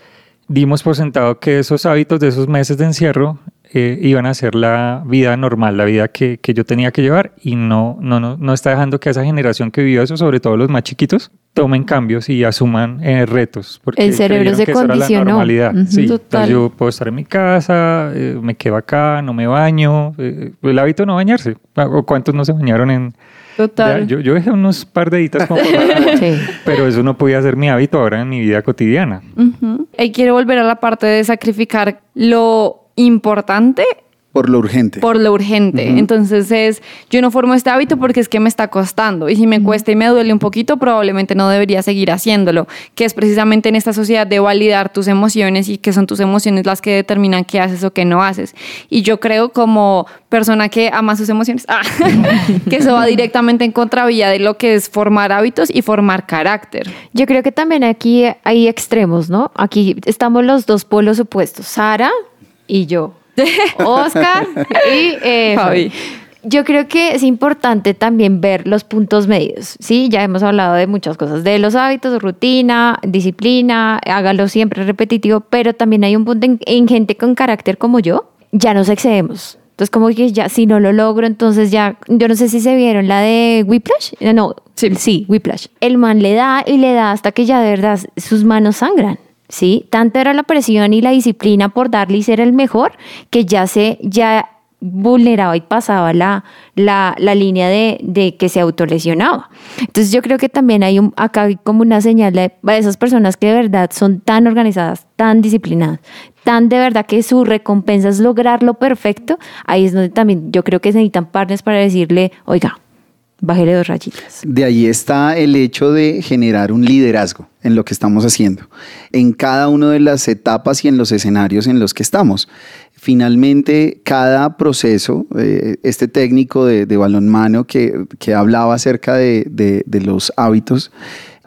dimos por sentado que esos hábitos de esos meses de encierro eh, iban a ser la vida normal, la vida que, que yo tenía que llevar y no, no, no, no está dejando que esa generación que vivió eso, sobre todo los más chiquitos, tomen cambios y asuman eh, retos. Porque El cerebro se que eso era la condicionó. normalidad. Ujú. Sí, Total. entonces yo puedo estar en mi casa, eh, me quedo acá, no me baño. eh, el hábito de no bañarse. ¿O cuántos no se bañaron en...? Total. Yo, yo dejé unos par de editas como por la- Sí. pero eso no podía ser mi hábito ahora en mi vida cotidiana. Ujú. Y quiero volver a la parte de sacrificar lo importante Por lo urgente. por lo urgente. Entonces es, yo no formo este hábito porque es que me está costando. Y si me cuesta y me duele un poquito, probablemente no debería seguir haciéndolo. Que es precisamente en esta sociedad de validar tus emociones y que son tus emociones las que determinan qué haces o qué no haces. Y yo creo como persona que ama sus emociones, ah, que eso va directamente en contravía de lo que es formar hábitos y formar carácter. Yo creo que también aquí hay extremos, ¿no? Aquí estamos los dos polos opuestos, Sara y yo. Oscar y eh, Fabi. Yo creo que es importante también ver los puntos medios, ¿sí? Ya hemos hablado de muchas cosas, de los hábitos, rutina, disciplina, hágalo siempre repetitivo, pero también hay un punto en, en gente con carácter como yo, ya nos excedemos. Entonces, como que ya, si no lo logro, entonces ya, yo no sé si se vieron la de Whiplash, Eh, no, Sí. sí, Whiplash. El man le da y le da hasta que ya de verdad sus manos sangran. ¿Sí? Tanto era la presión y la disciplina por darle y ser el mejor que ya se, ya vulneraba y pasaba la, la, la línea de, de que se autolesionaba. Entonces yo creo que también hay un, acá como una señal de, de esas personas que de verdad son tan organizadas, tan disciplinadas, tan de verdad que su recompensa es lograr lo perfecto, ahí es donde también yo creo que se necesitan partners para decirle, oiga, bájele dos rayitas. De ahí está el hecho de generar un liderazgo en lo que estamos haciendo, en cada una de las etapas y en los escenarios en los que estamos. Finalmente, cada proceso, eh, este técnico de, balonmano que, que hablaba acerca de- de los hábitos,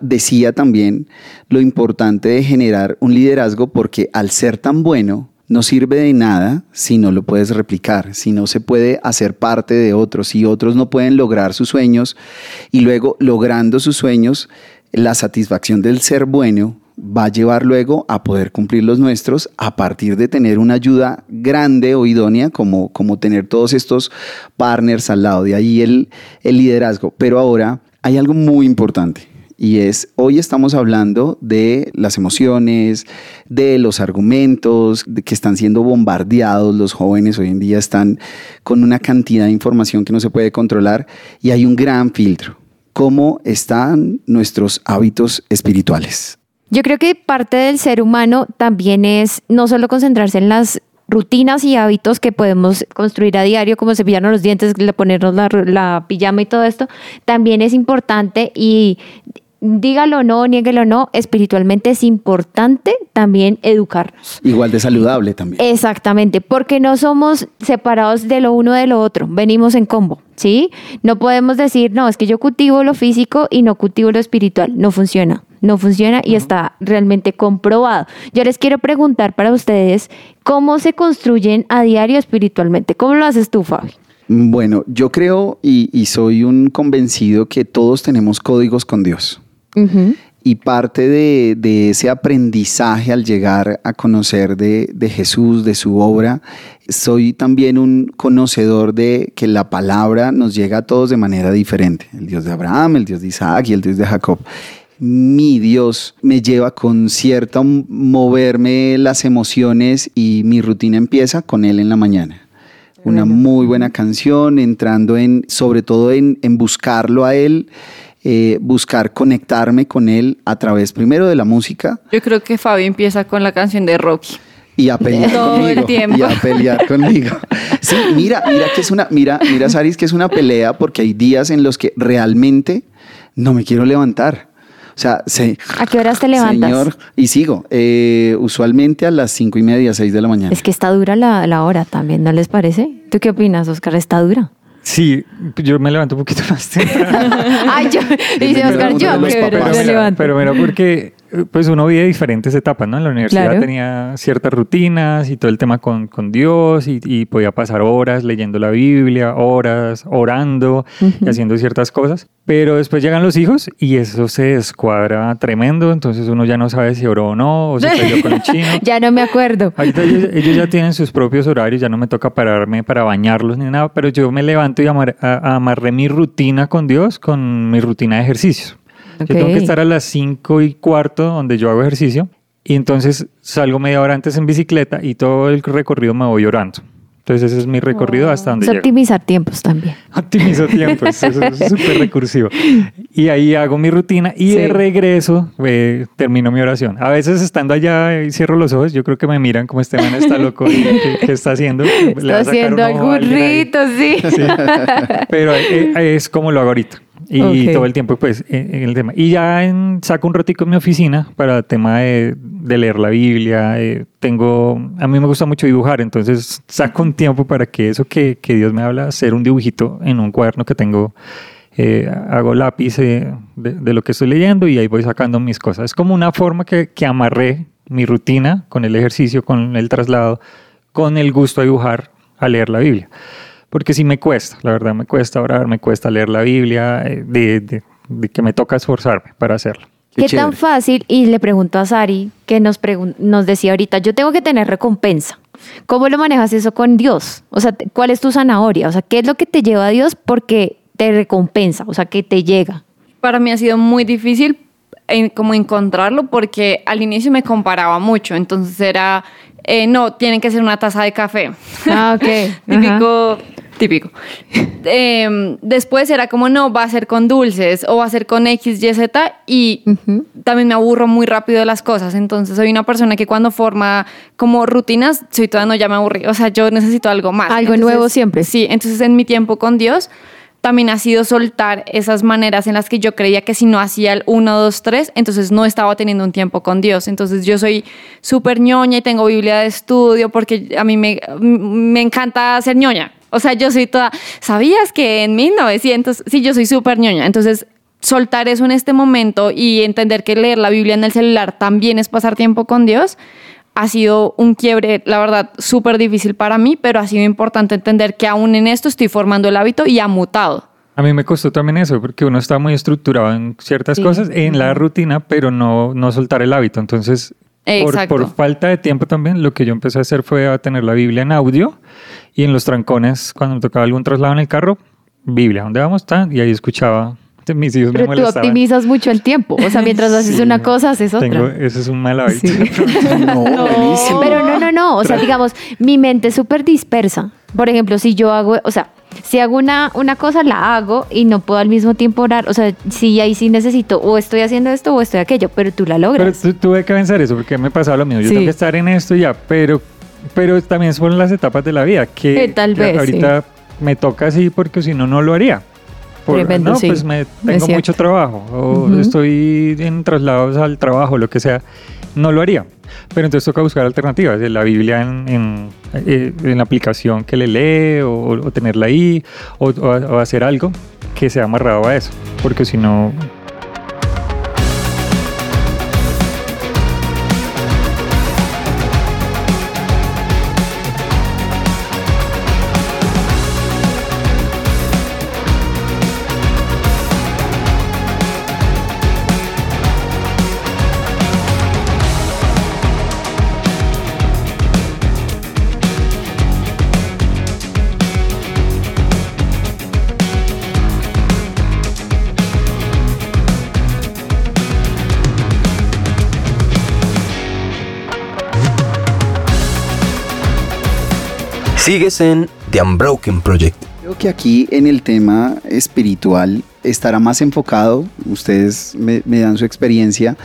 decía también lo importante de generar un liderazgo porque al ser tan bueno, no sirve de nada si no lo puedes replicar, si no se puede hacer parte de otros, si otros no pueden lograr sus sueños y luego logrando sus sueños, la satisfacción del ser bueno va a llevar luego a poder cumplir los nuestros a partir de tener una ayuda grande o idónea como, como tener todos estos partners al lado, de ahí el, el liderazgo. Pero ahora hay algo muy importante y es, hoy estamos hablando de las emociones, de los argumentos que están siendo bombardeados. Los jóvenes hoy en día están con una cantidad de información que no se puede controlar y hay un gran filtro. ¿Cómo están nuestros hábitos espirituales? Yo creo que parte del ser humano también es no solo concentrarse en las rutinas y hábitos que podemos construir a diario, como cepillarnos los dientes, ponernos la, la pijama y todo esto, también es importante y dígalo o no, niéguelo o no, espiritualmente es importante también educarnos. Igual de saludable también. Exactamente, porque no somos separados de lo uno de lo otro, venimos en combo, ¿sí? No podemos decir, no, es que yo cultivo lo físico y no cultivo lo espiritual, no funciona, no funciona y está realmente comprobado. Yo les quiero preguntar para ustedes, ¿cómo se construyen a diario espiritualmente? ¿Cómo lo haces tú, Fabi? Bueno, yo creo y, y soy un convencido que todos tenemos códigos con Dios. Y parte de, de ese aprendizaje al llegar a conocer de, de Jesús, de su obra, soy también un conocedor de que la palabra nos llega a todos de manera diferente. El Dios de Abraham, el Dios de Isaac y el Dios de Jacob. Mi Dios me lleva con cierta moverme las emociones y mi rutina empieza con Él en la mañana. Una muy buena canción, entrando en, sobre todo en, en buscarlo a Él, eh, buscar conectarme con Él a través primero de la música Yo creo que Fabi empieza con la canción de Rocky. y a pelear Todo el conmigo. tiempo. Y a pelear conmigo. Sí, mira, mira que es una, mira, mira, Saris, que es una pelea porque hay días en los que realmente no me quiero levantar. O sea, se, ¿A qué horas te levantas? Señor, y sigo, eh, usualmente a las cinco y media, seis de la mañana. Es que está dura la, la hora también, ¿no les parece? ¿Tú qué opinas, Oscar? ¿Está dura? Sí, yo me levanto un poquito más temprano. Ay, yo, dice Pero Oscar, yo mira, levanto. pero mira, porque pues uno vive diferentes etapas, ¿no? En la universidad Claro. tenía ciertas rutinas y todo el tema con, con Dios y, y podía pasar horas leyendo la Biblia, horas orando y haciendo ciertas cosas. Pero después llegan los hijos y eso se descuadra tremendo, entonces uno ya no sabe si oró o no, o se peleó con el chino. Ya no me acuerdo. Ahorita ellos, ellos ya tienen sus propios horarios, ya no me toca pararme para bañarlos ni nada, pero yo me levanto y amar- a- amarré mi rutina con Dios con mi rutina de ejercicios. Yo tengo que estar a las 5 y cuarto donde yo hago ejercicio y entonces salgo media hora antes en bicicleta y todo el recorrido me voy orando. Entonces ese es mi recorrido hasta donde Es llego. optimizar tiempos también. Optimizo tiempos, eso es súper recursivo. Y ahí hago mi rutina y de Sí. regreso eh, termino mi oración. A veces estando allá y cierro los ojos, yo creo que me miran como este man está loco, ¿qué, qué está haciendo? Está haciendo algún rito, sí. Sí. Pero eh, es como lo hago ahorita. Y Ok. todo el tiempo, pues, en en el tema. Y ya en- saco un ratico en mi oficina para el tema de, de leer la Biblia. eh, tengo, a mí me gusta mucho dibujar, entonces saco un tiempo para que eso que, que Dios me habla, hacer un dibujito en un cuaderno que tengo. eh, hago lápiz eh, de, de lo que estoy leyendo y ahí voy sacando mis cosas. Es como una forma que, que amarré mi rutina con el ejercicio, con el traslado, con el gusto a dibujar, a leer la Biblia. Porque sí me cuesta, la verdad me cuesta orar, me cuesta leer la Biblia, eh, de, de- de que me toca esforzarme para hacerlo. Qué ¿Qué, tan fácil? Y le pregunto a Sari, que nos, decía ahorita, yo tengo que tener recompensa. ¿Cómo lo manejas eso con Dios? O sea, ¿cuál es tu zanahoria? O sea, ¿qué es lo que te lleva a Dios porque te recompensa? O sea, que te llega. Para mí ha sido muy difícil en- como encontrarlo porque al inicio me comparaba mucho. Entonces era, eh, no, tienen que ser una taza de café. Ah, ok. típico, típico. Em, después era como, no, va a ser con dulces o va a ser con X, Y, Z y también me aburro muy rápido de las cosas. Entonces soy una persona que cuando forma como rutinas, soy toda, no, ya me aburrí. O sea, yo necesito algo más. Algo Entonces, nuevo siempre. Sí, entonces en mi tiempo con Dios también ha sido soltar esas maneras en las que yo creía que si no hacía el 1, 2, 3, entonces no estaba teniendo un tiempo con Dios. Entonces yo soy súper ñoña y tengo Biblia de estudio porque a mí me, me encanta ser ñoña. O sea, yo soy toda, ¿sabías que en 1900? Sí, yo soy súper ñoña. Entonces soltar eso en este momento y entender que leer la Biblia en el celular también es pasar tiempo con Dios ha sido un quiebre, la verdad, súper difícil para mí, pero ha sido importante entender que aún en esto estoy formando el hábito y ha mutado. A mí me costó también eso, porque uno está muy estructurado en ciertas Sí. cosas, en la rutina, pero no, no soltar el hábito. Entonces, por, por falta de tiempo también, lo que yo empecé a hacer fue a tener la Biblia en audio y en los trancones, cuando me tocaba algún traslado en el carro, Biblia, ¿dónde vamos? Tan? Y ahí escuchaba. Mis hijos me Pero tú molestaban. optimizas mucho el tiempo. O sea, mientras haces Sí. una cosa, haces otra. Tengo, ese es un mal hábito. Sí. No. Pero no, no, no. O sea, digamos, mi mente es súper dispersa. Por ejemplo, si yo hago, o sea, si hago una, una cosa, la hago y no puedo al mismo tiempo orar. O sea, sí, ahí sí necesito, o estoy haciendo esto o estoy aquello, pero tú la Pero logras. tu- tuve que vencer eso porque me pasaba lo mismo. Yo Sí. tengo que estar en esto y ya, pero, pero también son las etapas de la vida que, Eh, tal que vez, ahorita me toca así porque si no, no lo haría. Por- Tremendo, no, sí. pues me, tengo mucho trabajo. O estoy en traslados al trabajo, lo que sea, no lo haría. Pero entonces toca buscar alternativas, la Biblia en, en, eh, en la aplicación que le lee o, o tenerla ahí o- o hacer algo que sea amarrado a eso, porque si no, Sigues en The Unbroken Project. Creo que aquí en el tema espiritual estará más enfocado, ustedes me, me dan su experiencia,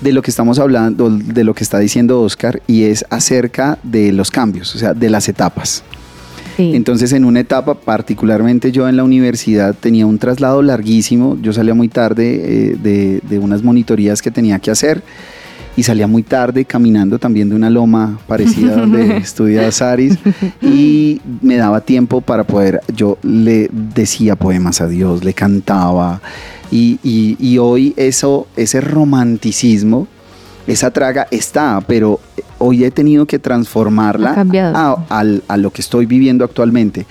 de lo que estamos hablando, de lo que está diciendo Oscar, y es acerca de los cambios, o sea, de las etapas. Sí. Entonces, en una etapa, particularmente yo en la universidad, tenía un traslado larguísimo. Yo salía muy tarde eh, de, de unas monitorías que tenía que hacer y salía muy tarde caminando también de una loma parecida donde estudia Saris y me daba tiempo para poder, yo le decía poemas a Dios, le cantaba y, y- y hoy eso, ese romanticismo esa traga está, pero hoy he tenido que transformarla a, a lo que estoy viviendo actualmente.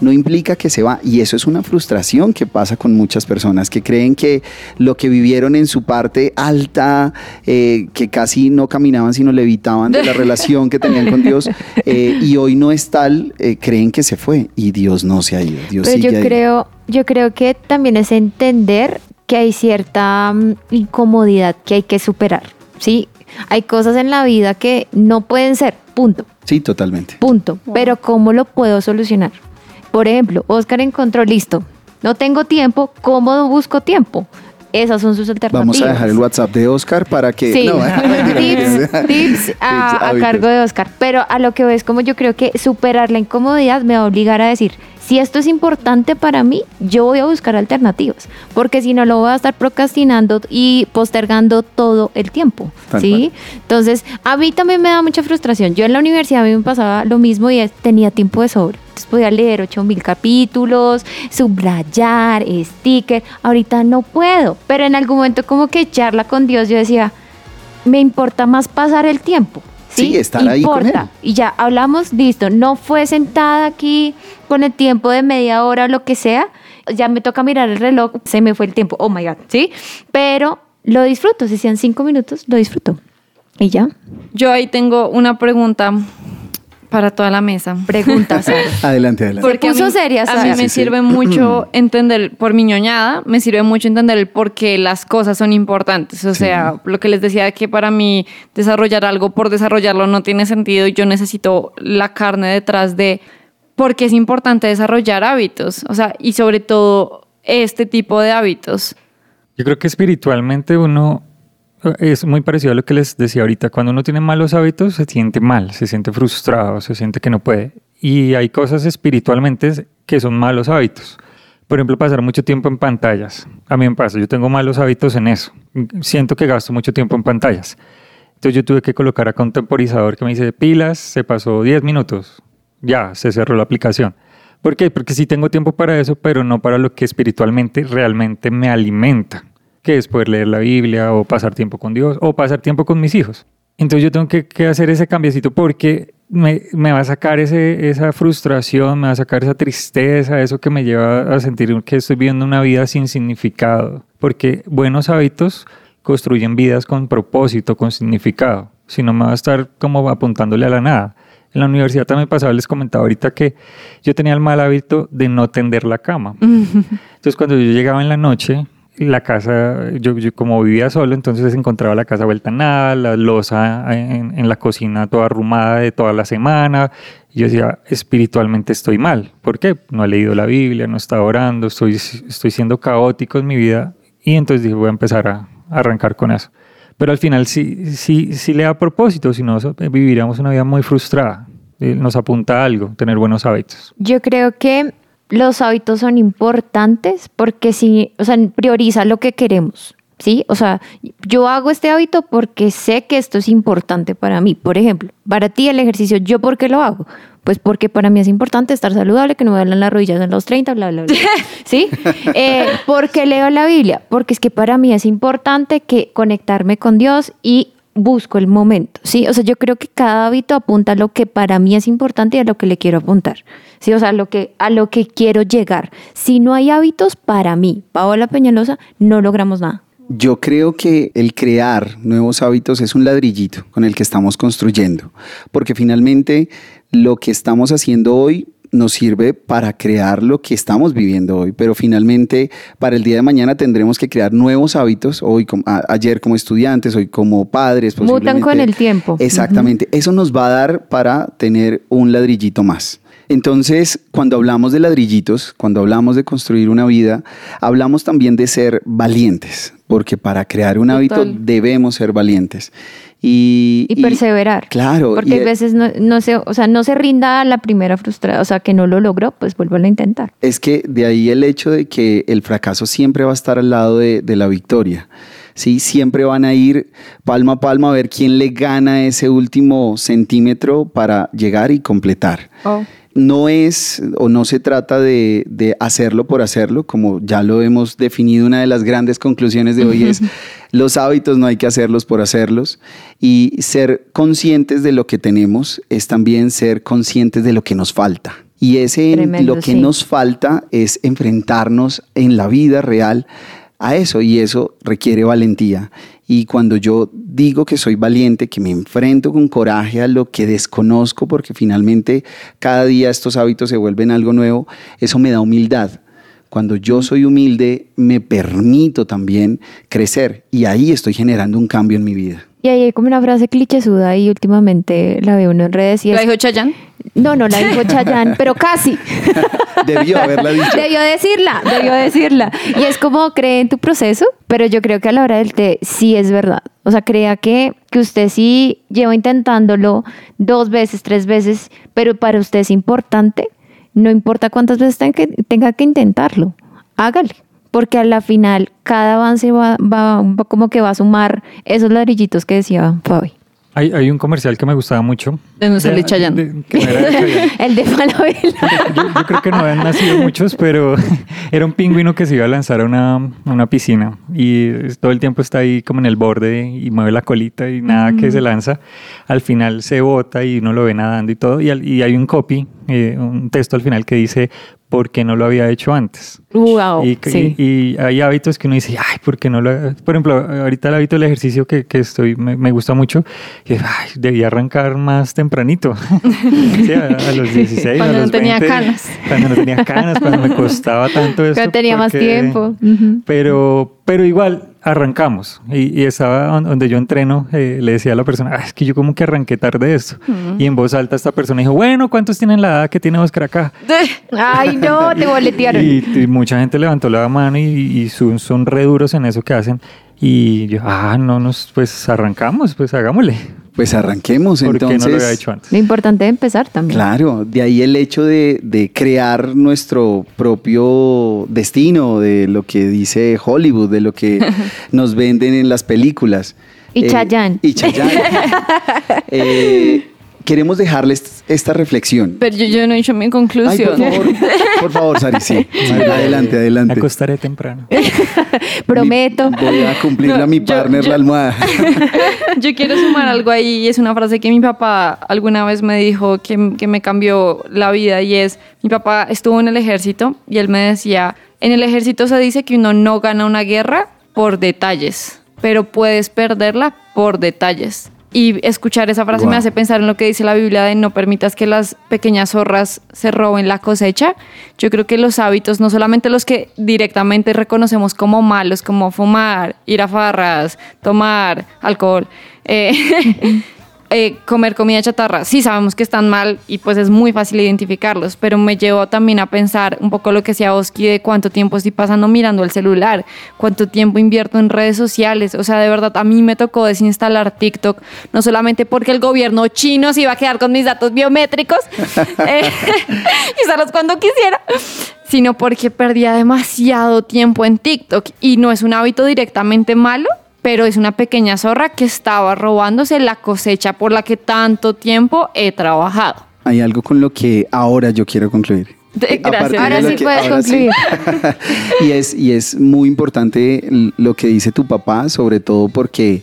No implica que se va, y eso es una frustración que pasa con muchas personas que creen que lo que vivieron en su parte alta, eh, que casi no caminaban sino levitaban de la relación que tenían con Dios, eh, y hoy no es tal, eh, creen que se fue, y Dios no se ha ido. Dios Pero sigue yo ahí. creo, yo creo que también es entender que hay cierta mm, incomodidad que hay que superar, ¿sí? Hay cosas en la vida que no pueden ser, punto, Sí, totalmente. punto. Pero ¿cómo lo puedo solucionar? Por ejemplo, Oscar encontró, listo, no tengo tiempo, ¿cómo busco tiempo? Esas son sus alternativas. Vamos a dejar el WhatsApp de Oscar para que... Sí, No, tips, a, a cargo de Oscar. Pero a lo que ves, como yo creo que superar la incomodidad me va a obligar a decir, si esto es importante para mí, yo voy a buscar alternativas. Porque si no, lo voy a estar procrastinando y postergando todo el tiempo. ¿Sí? Entonces, a mí también me da mucha frustración. Yo en la universidad a mí me pasaba lo mismo y tenía tiempo de sobra. Entonces podía leer 8000 capítulos, subrayar, sticker. Ahorita no puedo. Pero en algún momento, como que charla con Dios, yo decía, me importa más pasar el tiempo. Sí, Sí, estar ahí con él. Y ya hablamos, listo. No fue sentada aquí con el tiempo de media hora o lo que sea. Ya me toca mirar el reloj, se me fue el tiempo. Oh my God, ¿sí? Pero lo disfruto. Si sean cinco minutos, lo disfruto. Y ya. Yo ahí tengo una pregunta para toda la mesa. Preguntas. Adelante, adelante. Porque a puso mí, seria, a mí me Sí, sí. sirve mucho entender, por mi ñoñada, me sirve mucho entender el por qué las cosas son importantes. O sea, lo que les decía que para mí desarrollar algo por desarrollarlo no tiene sentido y yo necesito la carne detrás de por qué es importante desarrollar hábitos. O sea, y sobre todo este tipo de hábitos. Yo creo que espiritualmente uno es muy parecido a lo que les decía ahorita. Cuando uno tiene malos hábitos, se siente mal, se siente frustrado, se siente que no puede. Y hay cosas espiritualmente que son malos hábitos. Por ejemplo, pasar mucho tiempo en pantallas. A mí me pasa, yo tengo malos hábitos en eso. Siento que gasto mucho tiempo en pantallas. Entonces yo tuve que colocar acá un temporizador que me dice pilas, se pasó 10 minutos. Ya, se cerró la aplicación. ¿Por qué? Porque sí tengo tiempo para eso, pero no para lo que espiritualmente realmente me alimenta, que es poder leer la Biblia o pasar tiempo con Dios o pasar tiempo con mis hijos. Entonces yo tengo que, que hacer ese cambiecito porque me, me va a sacar ese, esa frustración, me va a sacar esa tristeza, eso que me lleva a sentir que estoy viviendo una vida sin significado. Porque buenos hábitos construyen vidas con propósito, con significado. Si no me va a estar como apuntándole a la nada. En la universidad también pasaba, les comentaba ahorita que yo tenía el mal hábito de no tender la cama. Entonces cuando yo llegaba en la noche, la casa, yo, yo como vivía solo, entonces encontraba la casa vuelta a nada, la losa en, la cocina toda arrumada de toda la semana. Yo decía, espiritualmente estoy mal. ¿Por qué? No he leído la Biblia, no he estado orando, estoy, estoy siendo caótico en mi vida. Y entonces dije, voy a empezar a, a arrancar con eso. Pero al final sí, sí, sí le da propósito, si no viviríamos una vida muy frustrada. Eh, Nos apunta a algo, tener buenos hábitos. Yo creo que los hábitos son importantes porque si, o sea, prioriza lo que queremos. ¿Sí? O sea, yo hago este hábito porque sé que esto es importante para mí. Por ejemplo, para ti el ejercicio, ¿yo por qué lo hago? Pues porque para mí es importante estar saludable, que no me duelen las rodillas en los 30, bla, bla, bla. ¿Sí? Eh, ¿Por qué leo la Biblia? Porque es que para mí es importante que conectarme con Dios y busco el momento, ¿sí? O sea, yo creo que cada hábito apunta a lo que para mí es importante y a lo que le quiero apuntar, ¿sí? O sea, a lo que, a lo que quiero llegar. Si no hay hábitos para mí, Paola Peñalosa, no logramos nada. Yo creo que el crear nuevos hábitos es un ladrillito con el que estamos construyendo, porque finalmente lo que estamos haciendo hoy nos sirve para crear lo que estamos viviendo hoy, pero finalmente para el día de mañana tendremos que crear nuevos hábitos, hoy como, a- ayer como estudiantes, hoy como padres. Mutan con el tiempo. Exactamente, eso nos va a dar para tener un ladrillito más. Entonces, cuando hablamos de ladrillitos, cuando hablamos de construir una vida, hablamos también de ser valientes, porque para crear un hábito debemos ser valientes. Y, Y, perseverar. Claro. Porque a veces no, no se, o sea, no se rinda a la primera frustrada, o sea, que no lo logró, pues vuelvo a intentar. Es que de ahí el hecho de que el fracaso siempre va a estar al lado de, de la victoria. Sí, siempre van a ir palma a palma a ver quién le gana ese último centímetro para llegar y completar. Oh. No es o no se trata de, de, hacerlo por hacerlo, como ya lo hemos definido, una de las grandes conclusiones de hoy es los hábitos no hay que hacerlos por hacerlos y ser conscientes de lo que tenemos es también ser conscientes de lo que nos falta. Y ese Tremendo, lo que sí. nos falta es enfrentarnos en la vida real a eso y eso requiere valentía. Y cuando yo digo que soy valiente, que me enfrento con coraje a lo que desconozco, porque finalmente cada día estos hábitos se vuelven algo nuevo, eso me da humildad. Cuando yo soy humilde, me permito también crecer y ahí estoy generando un cambio en mi vida. Y ahí hay como una frase clichésuda y últimamente la veo uno en redes y ¿La es... dijo Chayanne? No, no la dijo Chayanne, pero casi. Debió haberla dicho. Debió decirla, debió decirla. Y es como cree en tu proceso, pero yo creo que a la hora del té sí es verdad. O sea, crea que, que usted sí lleva intentándolo dos veces, tres veces, pero para usted es importante. No importa cuántas veces tenga que, tenga que intentarlo, hágale. Porque a la final cada avance va, va, va como que va a sumar esos ladrillitos que decía Fabi. Hay, hay un comercial que me gustaba mucho. ¿De de- no era de Chayanne. El de Falabella. Yo, yo creo que no habían nacido muchos, pero era un pingüino que se iba a lanzar a una, una piscina y todo el tiempo está ahí como en el borde y mueve la colita y nada que se lanza. Al final se bota y uno lo ve nadando y todo. Y, al- y hay un copy, eh, un texto al final que dice, ¿por qué no lo había hecho antes? Wow. y, sí. y- y hay hábitos que uno dice, ay, ¿por qué no lo Por ejemplo, ahorita el hábito del ejercicio que, que estoy, me, me gusta mucho, y ay, debía arrancar más tempranito. Sí, a, a los 16, Cuando a no los tenía 20, canas. Cuando no tenía canas, cuando me costaba tanto eso. Cuando tenía más porque- tiempo. Ujú. Pero, pero igual, arrancamos. Y, y estaba don- donde yo entreno, eh, le decía a la persona, "Ah, es que yo como que arranqué tarde esto. Y en voz alta esta persona dijo, bueno, ¿cuántos tienen la edad que tiene Oscar acá? Ay, no, te boletearon. Y, y mucha gente levantó la mano y, y son, son re duros en eso que hacen. Y yo, ah, no, nos, pues arrancamos, pues hagámosle. Pues arranquemos ¿Por qué entonces. no lo había hecho antes? Lo importante es empezar también. Claro, de ahí el hecho de, de crear nuestro propio destino, de lo que dice Hollywood, de lo que nos venden en las películas. Y Chayanne. Y Chayanne. Eh, queremos dejarles esta reflexión. Pero yo, yo no he hecho mi Ay, conclusión. por favor, por favor, Sari, sí. Adelante, Me adelante. acostaré temprano. Prometo. Mi- Voy a cumplirle No, a mi yo- partner yo- la almohada. Yo quiero sumar algo ahí y es una frase que mi papá alguna vez me dijo que, que me cambió la vida y es, mi papá estuvo en el ejército y él me decía, en el ejército se dice que uno no gana una guerra por detalles, pero puedes perderla por detalles. Y escuchar esa frase Wow. me hace pensar en lo que dice la Biblia de no permitas que las pequeñas zorras se roben la cosecha. Yo creo que los hábitos, no solamente los que directamente reconocemos como malos, como fumar, ir a farras, tomar alcohol, eh, eh, comer comida chatarra, sí sabemos que están mal y pues es muy fácil identificarlos, pero me llevó también a pensar un poco lo que decía Oski de cuánto tiempo estoy pasando mirando el celular, cuánto tiempo invierto en redes sociales, o sea, de verdad a mí me tocó desinstalar TikTok, no solamente porque el gobierno chino se iba a quedar con mis datos biométricos eh, y usarlos cuando quisiera, sino porque perdía demasiado tiempo en TikTok. Y no es un hábito directamente malo, pero es una pequeña zorra que estaba robándose la cosecha por la que tanto tiempo he trabajado. Hay algo con lo que ahora yo quiero concluir. De- gracias. Ahora sí que- puedes ahora sí. concluir. y, es, y es muy importante lo que dice tu papá, sobre todo porque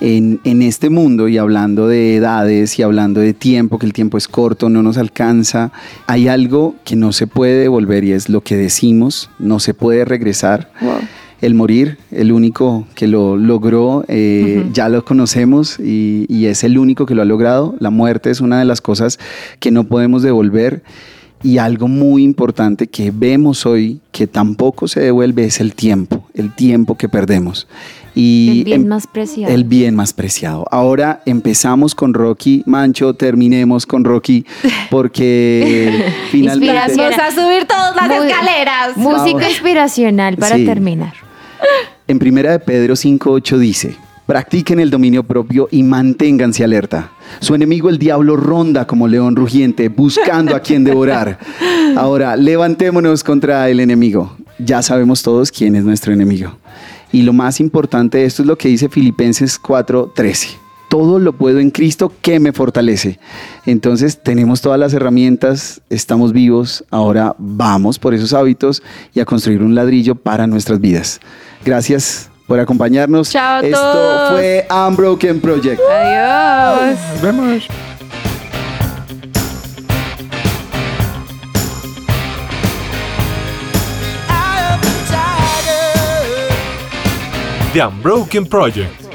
en, en este mundo y hablando de edades y hablando de tiempo, que el tiempo es corto, no nos alcanza, hay algo que no se puede devolver y es lo que decimos, no se puede regresar. El morir, el único que lo logró, eh, ya lo conocemos y, y es el único que lo ha logrado. La muerte es una de las cosas que no podemos devolver. Y algo muy importante que vemos hoy, que tampoco se devuelve, es el tiempo, el tiempo que perdemos. Y El bien em- más preciado. El bien más preciado. Ahora empezamos con Rocky Mancho, terminemos con Rocky, porque finalmente... Inspiración. Vamos a subir todas las Muy- escaleras. Música inspiracional para Sí. terminar. En primera de Pedro 5.8 dice, practiquen el dominio propio y manténganse alerta. Su enemigo el diablo ronda como león rugiente buscando a quien devorar. Ahora, levantémonos contra el enemigo. Ya sabemos todos quién es nuestro enemigo. Y lo más importante de esto es lo que dice Filipenses 4.13. todo lo puedo en Cristo que me fortalece. Entonces tenemos todas las herramientas, estamos vivos, ahora vamos por esos hábitos y a construir un ladrillo para nuestras vidas. Gracias por acompañarnos. Chao a Esto todos. fue Unbroken Project. Adiós. Nos vemos. The Unbroken Project.